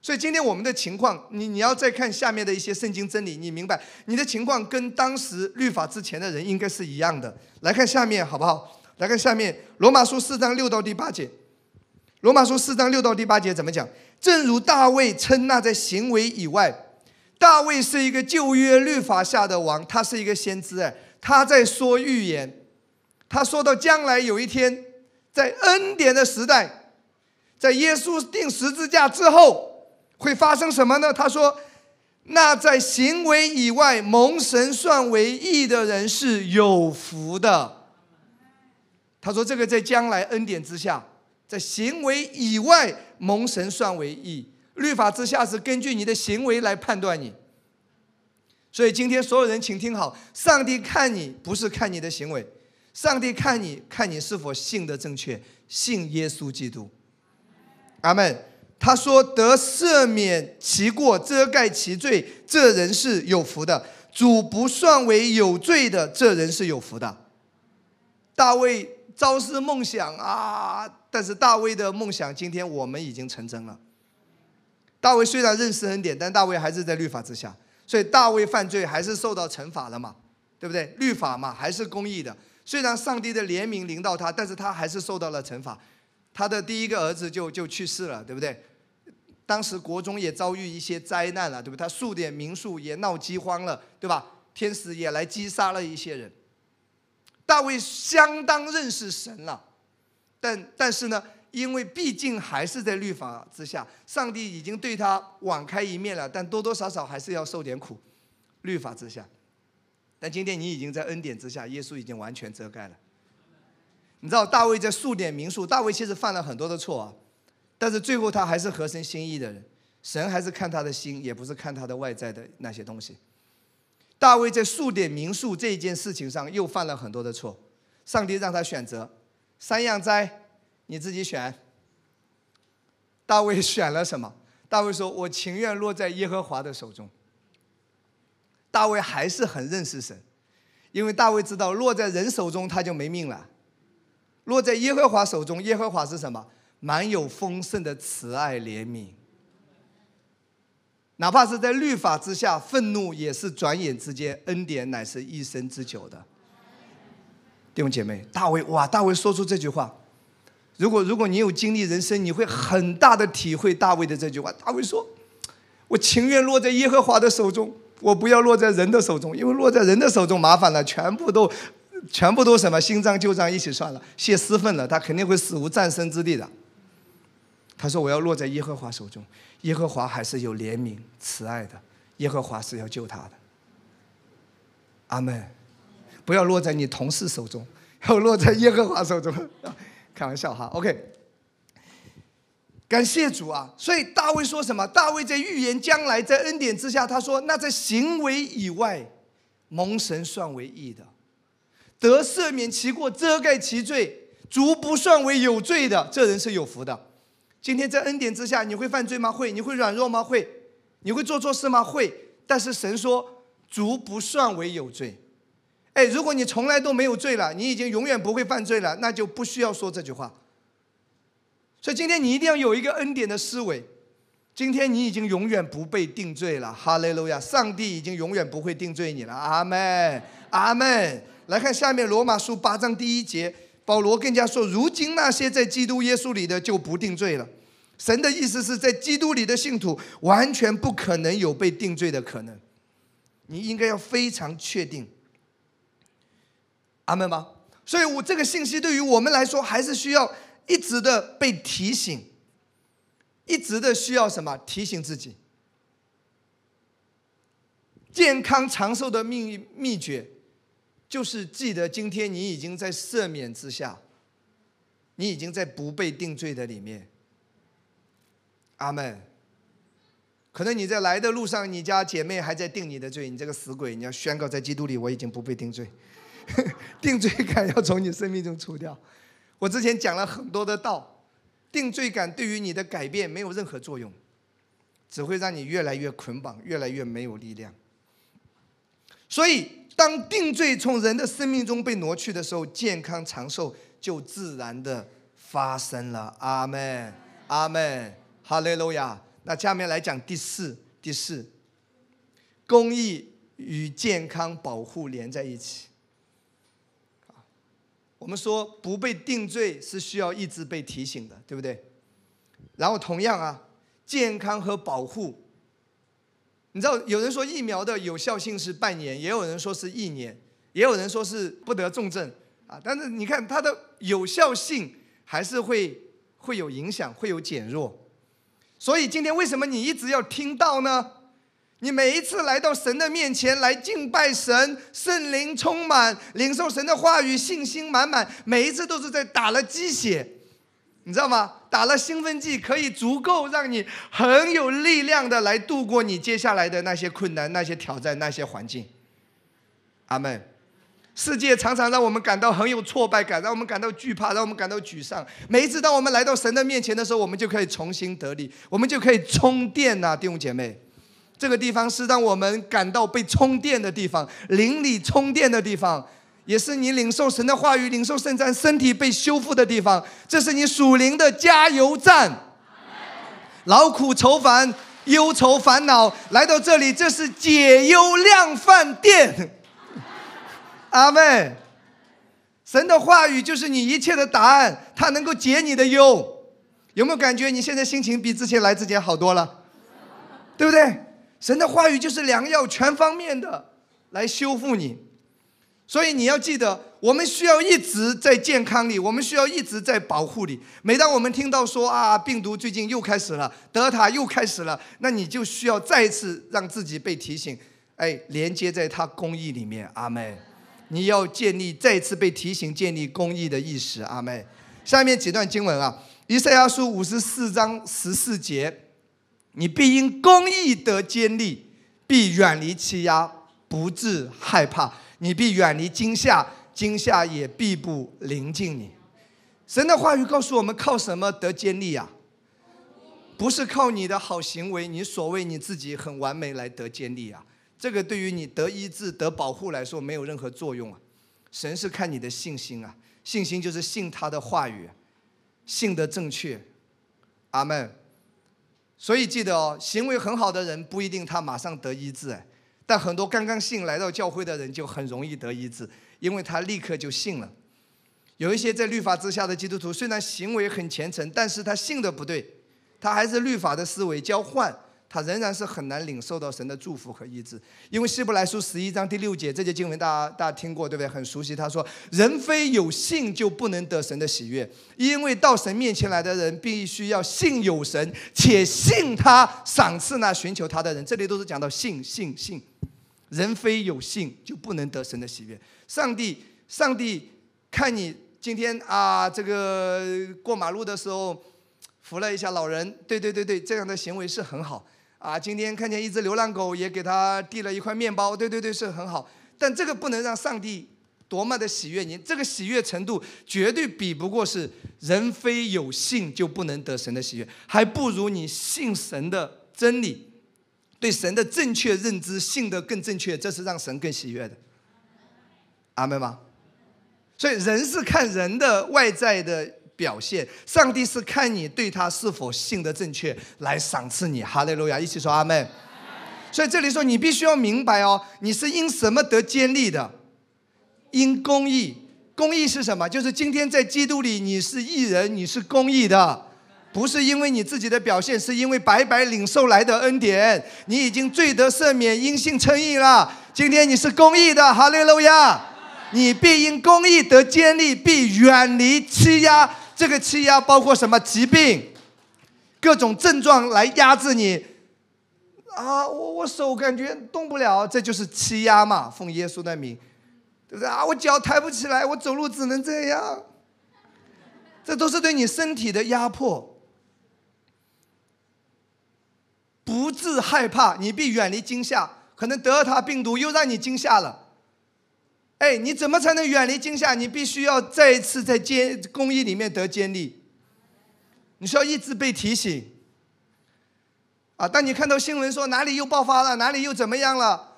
所以，今天我们的情况，你你要再看下面的一些圣经真理，你明白你的情况跟当时律法之前的人应该是一样的。来看下面好不好？来看下面，罗马书四章六到第八节。罗马书四章六到第八节怎么讲？正如大卫称那在行为以外，大卫是一个旧约律法下的王，他是一个先知哎，他在说预言，他说到将来有一天，在恩典的时代，在耶稣定十字架之后会发生什么呢？他说，那在行为以外蒙神算为义的人是有福的。他说这个在将来恩典之下。在行为以外蒙神算为义，律法之下是根据你的行为来判断你。所以今天所有人请听好，上帝看你不是看你的行为，上帝看你看你是否信的正确，信耶稣基督。阿门。他说得赦免其过，遮盖其罪，这人是有福的。主不算为有罪的，这人是有福的。大卫。朝思梦想啊！但是大卫的梦想，今天我们已经成真了。大卫虽然认识恩典，但大卫还是在律法之下，所以大卫犯罪还是受到惩罚了嘛？对不对？律法嘛，还是公义的。虽然上帝的怜悯临到他，但是他还是受到了惩罚。他的第一个儿子就就去世了，对不对？当时国中也遭遇一些灾难了，对不对？他数点民宿也闹饥荒了，对吧？天使也来击杀了一些人。大卫相当认识神了，但但是呢，因为毕竟还是在律法之下，上帝已经对他网开一面了，但多多少少还是要受点苦，律法之下。但今天你已经在恩典之下，耶稣已经完全遮盖了。你知道大卫在数点民数，大卫其实犯了很多的错啊，但是最后他还是合神心意的人，神还是看他的心，也不是看他的外在的那些东西。大卫在数点民数这一件事情上又犯了很多的错，上帝让他选择三样灾，你自己选。大卫 [laughs] 选了什么？大卫说：“我情愿落在耶和华的手中。”大卫还是很认识神，因为大卫知道落在人手中他就没命了，落在耶和华手中，耶和华是什么？满有丰盛的慈爱怜悯。哪怕是在律法之下，愤怒也是转眼之间，恩典乃是一生之久的。弟兄姐妹，大卫哇，大卫说出这句话，如果如果你有经历人生，你会很大的体会大卫的这句话。大卫说：“我情愿落在耶和华的手中。”我不要落在人的手中，因为落在人的手中麻烦了，全部都，全部都什么新账旧账一起算了，泄私愤了，他肯定会死无葬身之地的。他说：“我要落在耶和华手中，耶和华还是有怜悯慈爱的，耶和华是要救他的。”阿门。不要落在你同事手中，[laughs] 要落在耶和华手中。[laughs] 开玩笑哈，OK。感谢主啊！所以大卫说什么？大卫在预言将来，在恩典之下，他说：“那在行为以外，蒙神算为义的，得赦免其过，遮盖其罪，足不算为有罪的，这人是有福的。”今天在恩典之下，你会犯罪吗？会。你会软弱吗？会。你会做错事吗？会。但是神说：“足不算为有罪。”哎，如果你从来都没有罪了，你已经永远不会犯罪了，那就不需要说这句话。所以今天你一定要有一个恩典的思维。今天你已经永远不被定罪了，哈利路亚！上帝已经永远不会定罪你了，阿门，阿门。来看下面罗马书八章第一节，保罗更加说：如今那些在基督耶稣里的就不定罪了。神的意思是在基督里的信徒完全不可能有被定罪的可能。你应该要非常确定，阿门吗？所以我这个信息对于我们来说还是需要。一直的被提醒，一直的需要什么提醒自己？健康长寿的秘秘诀，就是记得今天你已经在赦免之下，你已经在不被定罪的里面。阿门。可能你在来的路上，你家姐妹还在定你的罪，你这个死鬼，你要宣告在基督里我已经不被定罪，[laughs] 定罪感要从你生命中除掉。我之前讲了很多的道，定罪感对于你的改变没有任何作用，只会让你越来越捆绑，越来越没有力量。所以，当定罪从人的生命中被挪去的时候，健康长寿就自然的发生了。阿门，阿门，哈利路亚。那下面来讲第四，第四，公益与健康保护连在一起。我们说不被定罪是需要一直被提醒的，对不对？然后同样啊，健康和保护，你知道有人说疫苗的有效性是半年，也有人说是一年，也有人说是不得重症啊。但是你看它的有效性还是会会有影响，会有减弱。所以今天为什么你一直要听到呢？你每一次来到神的面前来敬拜神，圣灵充满，领受神的话语，信心满满，每一次都是在打了鸡血，你知道吗？打了兴奋剂，可以足够让你很有力量的来度过你接下来的那些困难、那些挑战、那些环境。阿门。世界常常让我们感到很有挫败感，让我们感到惧怕，让我们感到沮丧。每一次当我们来到神的面前的时候，我们就可以重新得力，我们就可以充电呐，弟兄姐妹。这个地方是让我们感到被充电的地方，灵里充电的地方，也是你领受神的话语、领受圣餐、身体被修复的地方。这是你属灵的加油站。劳苦愁烦、忧愁烦恼来到这里，这是解忧量饭店。[laughs] 阿妹，神的话语就是你一切的答案，它能够解你的忧。有没有感觉你现在心情比之前来之前好多了？对不对？神的话语就是良药，全方面的来修复你。所以你要记得，我们需要一直在健康里，我们需要一直在保护里。每当我们听到说啊，病毒最近又开始了，德尔塔又开始了，那你就需要再次让自己被提醒，哎，连接在他公义里面，阿妹，你要建立再次被提醒建立公义的意识，阿妹。下面几段经文啊，以赛亚书五十四章十四节，你必因公义得坚立，必远离欺压，不致害怕，你必远离惊吓。惊吓也必不临近你。神的话语告诉我们，靠什么得坚立啊？不是靠你的好行为，你所谓你自己很完美来得坚立啊。这个对于你得医治、得保护来说没有任何作用啊。神是看你的信心啊，信心就是信他的话语，信得正确。阿门。所以记得哦，行为很好的人不一定他马上得医治哎，但很多刚刚信来到教会的人就很容易得医治。因为他立刻就信了，有一些在律法之下的基督徒，虽然行为很虔诚，但是他信的不对，他还是律法的思维交换，他仍然是很难领受到神的祝福和医治。因为希伯来书十一章第六节这节经文，大家大家听过对不对？很熟悉。他说：“人非有信就不能得神的喜悦，因为到神面前来的人必须要信有神，且信他赏赐那寻求他的人。”这里都是讲到信信信，人非有信就不能得神的喜悦。上帝，上帝看你今天啊，这个过马路的时候扶了一下老人，对对对对，这样的行为是很好啊。今天看见一只流浪狗，也给他递了一块面包，对对对，是很好。但这个不能让上帝多么的喜悦你，这个喜悦程度绝对比不过是人非有信就不能得神的喜悦，还不如你信神的真理，对神的正确认知，信得更正确，这是让神更喜悦的。阿门吗？所以人是看人的外在的表现，上帝是看你对他是否信得正确来赏赐你。哈利路亚，一起说阿门。所以这里说你必须要明白哦，你是因什么得坚立的？因公义。公义是什么？就是今天在基督里你是义人，你是公义的，不是因为你自己的表现，是因为白白领受来的恩典，你已经罪得赦免，因信称义了。今天你是公义的，哈利路亚。你必因公义得坚立，必远离欺压。这个欺压包括什么？疾病、各种症状来压制你。啊，我我手感觉动不了，这就是欺压嘛。奉耶稣的名，对不对啊？我脚抬不起来，我走路只能这样。这都是对你身体的压迫。不致害怕，你必远离惊吓。可能德尔塔病毒又让你惊吓了。哎，你怎么才能远离惊吓？你必须要再一次在监公益里面得坚立。你需要一直被提醒。啊，当你看到新闻说哪里又爆发了，哪里又怎么样了？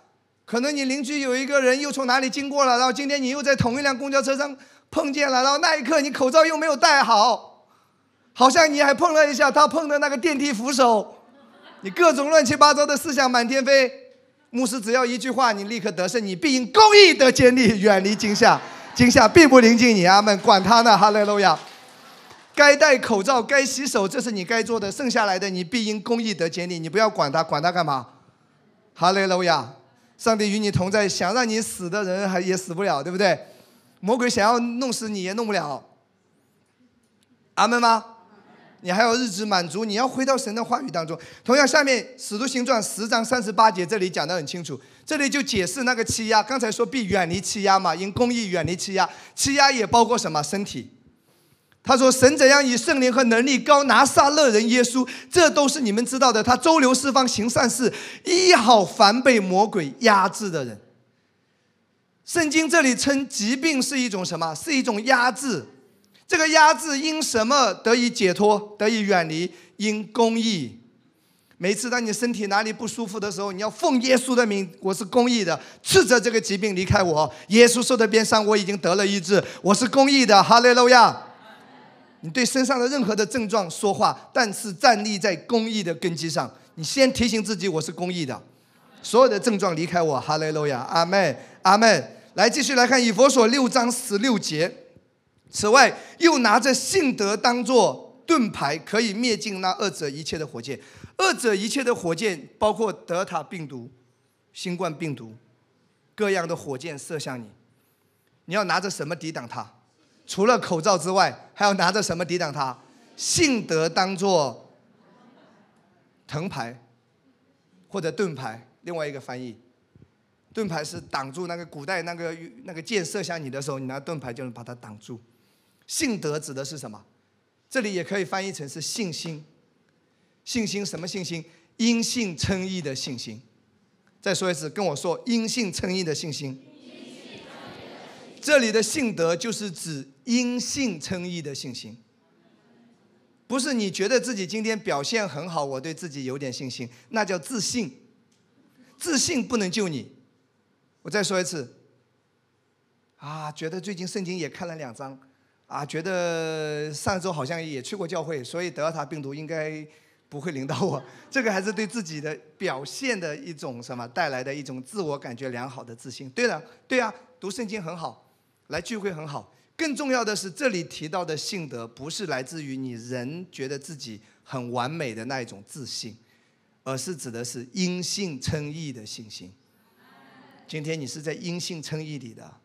可能你邻居有一个人又从哪里经过了，然后今天你又在同一辆公交车上碰见了，然后那一刻你口罩又没有戴好，好像你还碰了一下他碰的那个电梯扶手，你各种乱七八糟的思想满天飞。牧师只要一句话，你立刻得胜，你必因公义得坚立，远离惊吓，[laughs] 惊吓并不临近你。阿门，管他呢，哈利路亚。该戴口罩，该洗手，这是你该做的。剩下来的，你必因公义得坚立，你不要管他，管他干嘛？哈利路亚，上帝与你同在，想让你死的人还也死不了，对不对？魔鬼想要弄死你也弄不了。阿门吗？你还要日子满足，你要回到神的话语当中。同样，下面使徒行传十章三十八节这里讲得很清楚，这里就解释那个欺压。刚才说必远离欺压嘛，因公义远离欺压，欺压也包括什么？身体。他说神怎样以圣灵和能力高拿撒勒人耶稣，这都是你们知道的。他周流四方行善事，医好凡被魔鬼压制的人。圣经这里称疾病是一种什么？是一种压制。这个压制因什么得以解脱、得以远离？因公义。每次当你身体哪里不舒服的时候，你要奉耶稣的名，我是公义的，斥责这个疾病离开我。耶稣受的鞭伤，我已经得了医治，我是公义的。哈利路亚！你对身上的任何的症状说话，但是站立在公义的根基上。你先提醒自己，我是公义的，所有的症状离开我。哈利路亚！阿门，阿门。来，继续来看以佛所六章十六节。此外，又拿着信德当做盾牌，可以灭尽那二者一切的火箭。二者一切的火箭，包括德塔病毒、新冠病毒，各样的火箭射向你。你要拿着什么抵挡它？除了口罩之外，还要拿着什么抵挡它？信德当做藤牌，或者盾牌。另外一个翻译，盾牌是挡住那个古代那个那个箭射向你的时候，你拿盾牌就能把它挡住。信德指的是什么？这里也可以翻译成是信心。信心什么信心？因信称义的信心。再说一次，跟我说因信称义的信心。这里的信德就是指因信称义的信心，不是你觉得自己今天表现很好，我对自己有点信心，那叫自信。自信不能救你。我再说一次，啊，觉得最近圣经也看了两章，啊，觉得上周好像也去过教会，所以德尔塔病毒应该不会领导我。这个还是对自己的表现的一种什么带来的一种自我感觉良好的自信。对了，对啊，读圣经很好，来聚会很好。更重要的是，这里提到的性德，不是来自于你人觉得自己很完美的那一种自信。而是指的是因信称义的信心。今天你是在因信称义里的，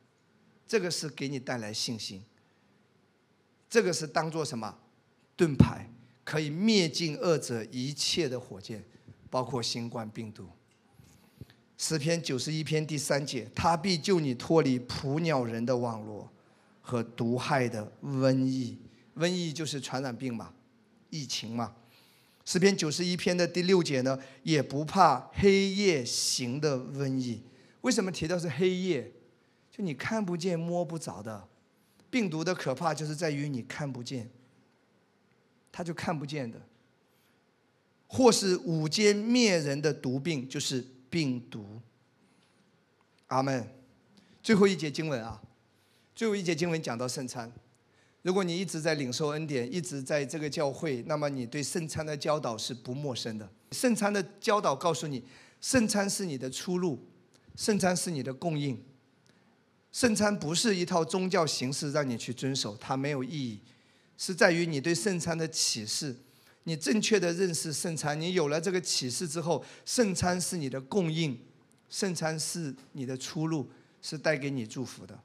这个是给你带来信心。这个是当做什么盾牌，可以灭尽恶者一切的火箭，包括新冠病毒。诗篇九十一篇第三节，他必救你脱离捕鸟人的网络和毒害的瘟疫。瘟疫就是传染病嘛，疫情嘛。诗篇九十一篇的第六节呢，也不怕黑夜行的瘟疫。为什么提到是黑夜？就你看不见、摸不着的病毒的可怕，就是在于你看不见，它就看不见的。或是五间灭人的毒病，就是病毒。阿门。最后一节经文啊，最后一节经文讲到圣餐。如果你一直在领受恩典，一直在这个教会，那么你对圣餐的教导是不陌生的。圣餐的教导告诉你，圣餐是你的出路，圣餐是你的供应。圣餐不是一套宗教形式让你去遵守，它没有意义，是在于你对圣餐的启示，你正确的认识圣餐。你有了这个启示之后，圣餐是你的供应，圣餐是你的出路，是带给你祝福的，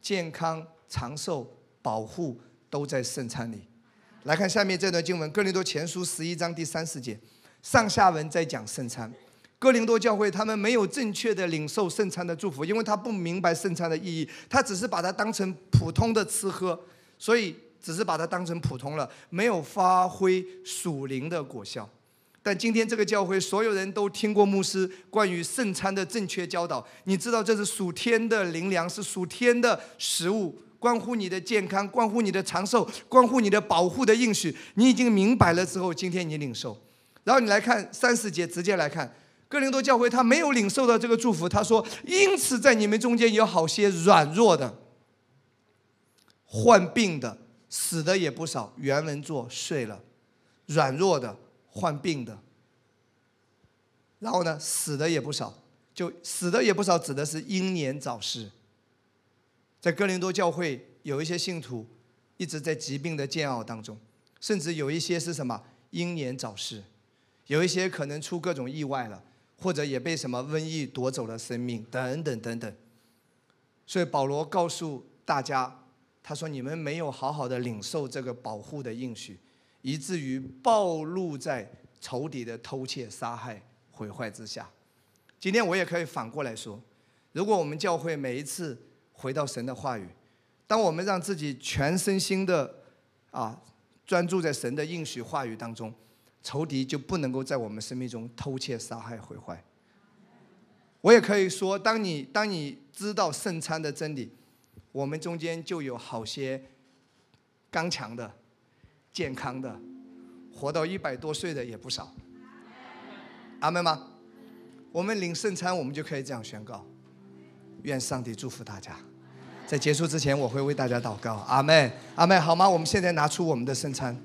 健康长寿。保护都在圣餐里。来看下面这段经文，《哥林多前书》十一章第三十节，上下文在讲圣餐。哥林多教会他们没有正确的领受圣餐的祝福，因为他不明白圣餐的意义，他只是把它当成普通的吃喝，所以只是把它当成普通了，没有发挥属灵的果效。但今天这个教会，所有人都听过牧师关于圣餐的正确教导，你知道这是属天的灵粮，是属天的食物。关乎你的健康，关乎你的长寿，关乎你的保护的应许，你已经明白了之后，今天你领受。然后你来看三十节，直接来看哥林多教会，他没有领受到这个祝福。他说：“因此在你们中间有好些软弱的、患病的、死的也不少。”原文作睡了，软弱的、患病的，然后呢，死的也不少。就死的也不少，指的是英年早逝。在哥林多教会，有一些信徒一直在疾病的煎熬当中，甚至有一些是什么英年早逝，有一些可能出各种意外了，或者也被什么瘟疫夺走了生命，等等等等。所以保罗告诉大家，他说：“你们没有好好的领受这个保护的应许，以至于暴露在仇敌的偷窃、杀害、毁坏之下。”今天我也可以反过来说，如果我们教会每一次，回到神的话语，当我们让自己全身心的啊专注在神的应许话语当中，仇敌就不能够在我们生命中偷窃、杀害、毁坏。我也可以说，当你当你知道圣餐的真理，我们中间就有好些刚强的、健康的，活到一百多岁的也不少。阿门吗？我们领圣餐，我们就可以这样宣告：愿上帝祝福大家。在结束之前，我会为大家祷告。阿妹，阿妹，好吗？我们现在拿出我们的圣餐，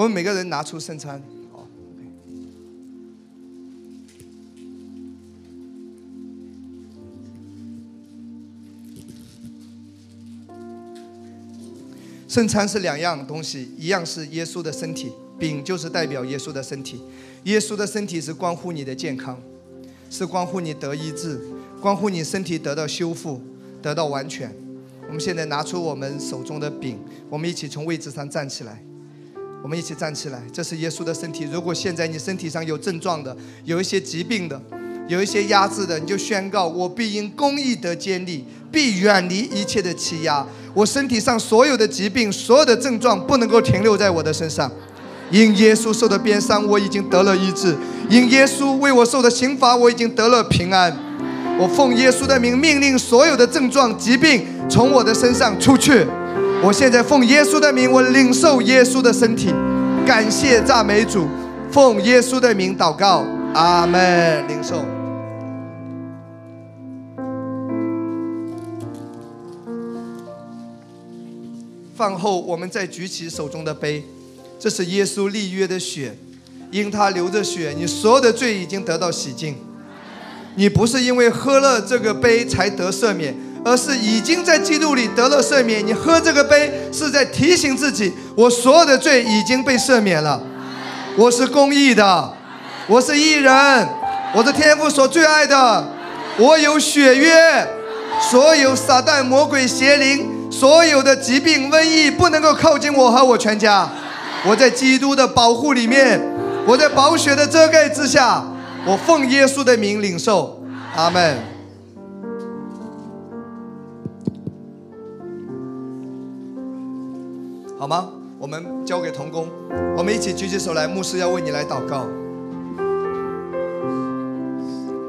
我们每个人拿出圣餐。好，圣餐是两样东西，一样是耶稣的身体，饼就是代表耶稣的身体。耶稣的身体是关乎你的健康，是关乎你得医治，关乎你身体得到修复。得到完全。我们现在拿出我们手中的饼，我们一起从位置上站起来。我们一起站起来，这是耶稣的身体。如果现在你身体上有症状的，有一些疾病的，有一些压制的，你就宣告：我必因公义得坚立，必远离一切的欺压。我身体上所有的疾病、所有的症状不能够停留在我的身上。因耶稣受的鞭伤，我已经得了医治；因耶稣为我受的刑罚，我已经得了平安。我奉耶稣的名命令所有的症状、疾病从我的身上出去。我现在奉耶稣的名，我领受耶稣的身体，感谢赞美主，奉耶稣的名祷告，阿门。领受。饭后，我们再举起手中的杯，这是耶稣立约的血，因他流着血，你所有的罪已经得到洗净。你不是因为喝了这个杯才得赦免。而是已经在基督里得了赦免。你喝这个杯，是在提醒自己，我所有的罪已经被赦免了。我是公义的，我是义人，我的天父所最爱的。我有血约，所有撒旦、魔鬼、邪灵，所有的疾病、瘟疫不能够靠近我和我全家。我在基督的保护里面，我在宝血的遮盖之下，我奉耶稣的名领受。阿门。好吗？我们交给童工，我们一起举起手来，牧师要为你来祷告。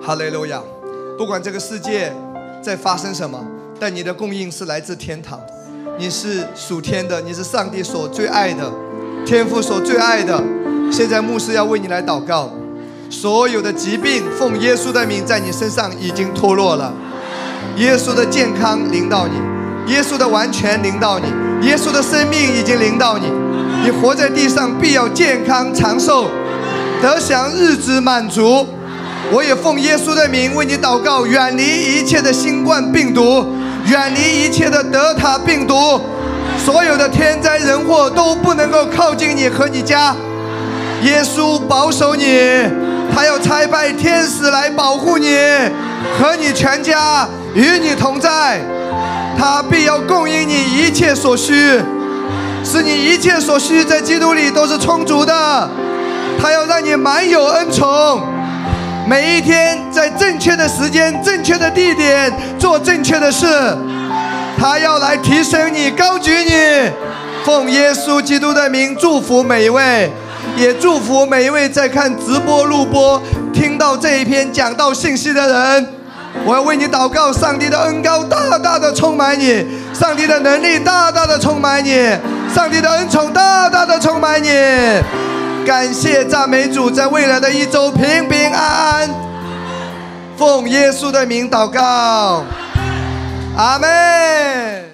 哈利路亚！不管这个世界在发生什么，但你的供应是来自天堂，你是属天的，你是上帝所最爱的，天父所最爱的。现在牧师要为你来祷告，所有的疾病奉耶稣的名在你身上已经脱落了，耶稣的健康临到你，耶稣的完全临到你。耶稣的生命已经临到你，你活在地上必要健康长寿，得享日子满足。我也奉耶稣的名为你祷告，远离一切的新冠病毒，远离一切的德塔病毒，所有的天灾人祸都不能够靠近你和你家。耶稣保守你，他要差派天使来保护你和你全家，与你同在。他必要供应你一切所需，使你一切所需在基督里都是充足的。他要让你满有恩宠，每一天在正确的时间、正确的地点做正确的事。他要来提升你、高举你。奉耶稣基督的名祝福每一位，也祝福每一位在看直播、录播、听到这一篇讲道信息的人。我要为你祷告，上帝的恩高大大的充满你，上帝的能力大大的充满你，上帝的恩宠大大的充满你。感谢赞美主，在未来的一周平平安安。奉耶稣的名祷告，阿门。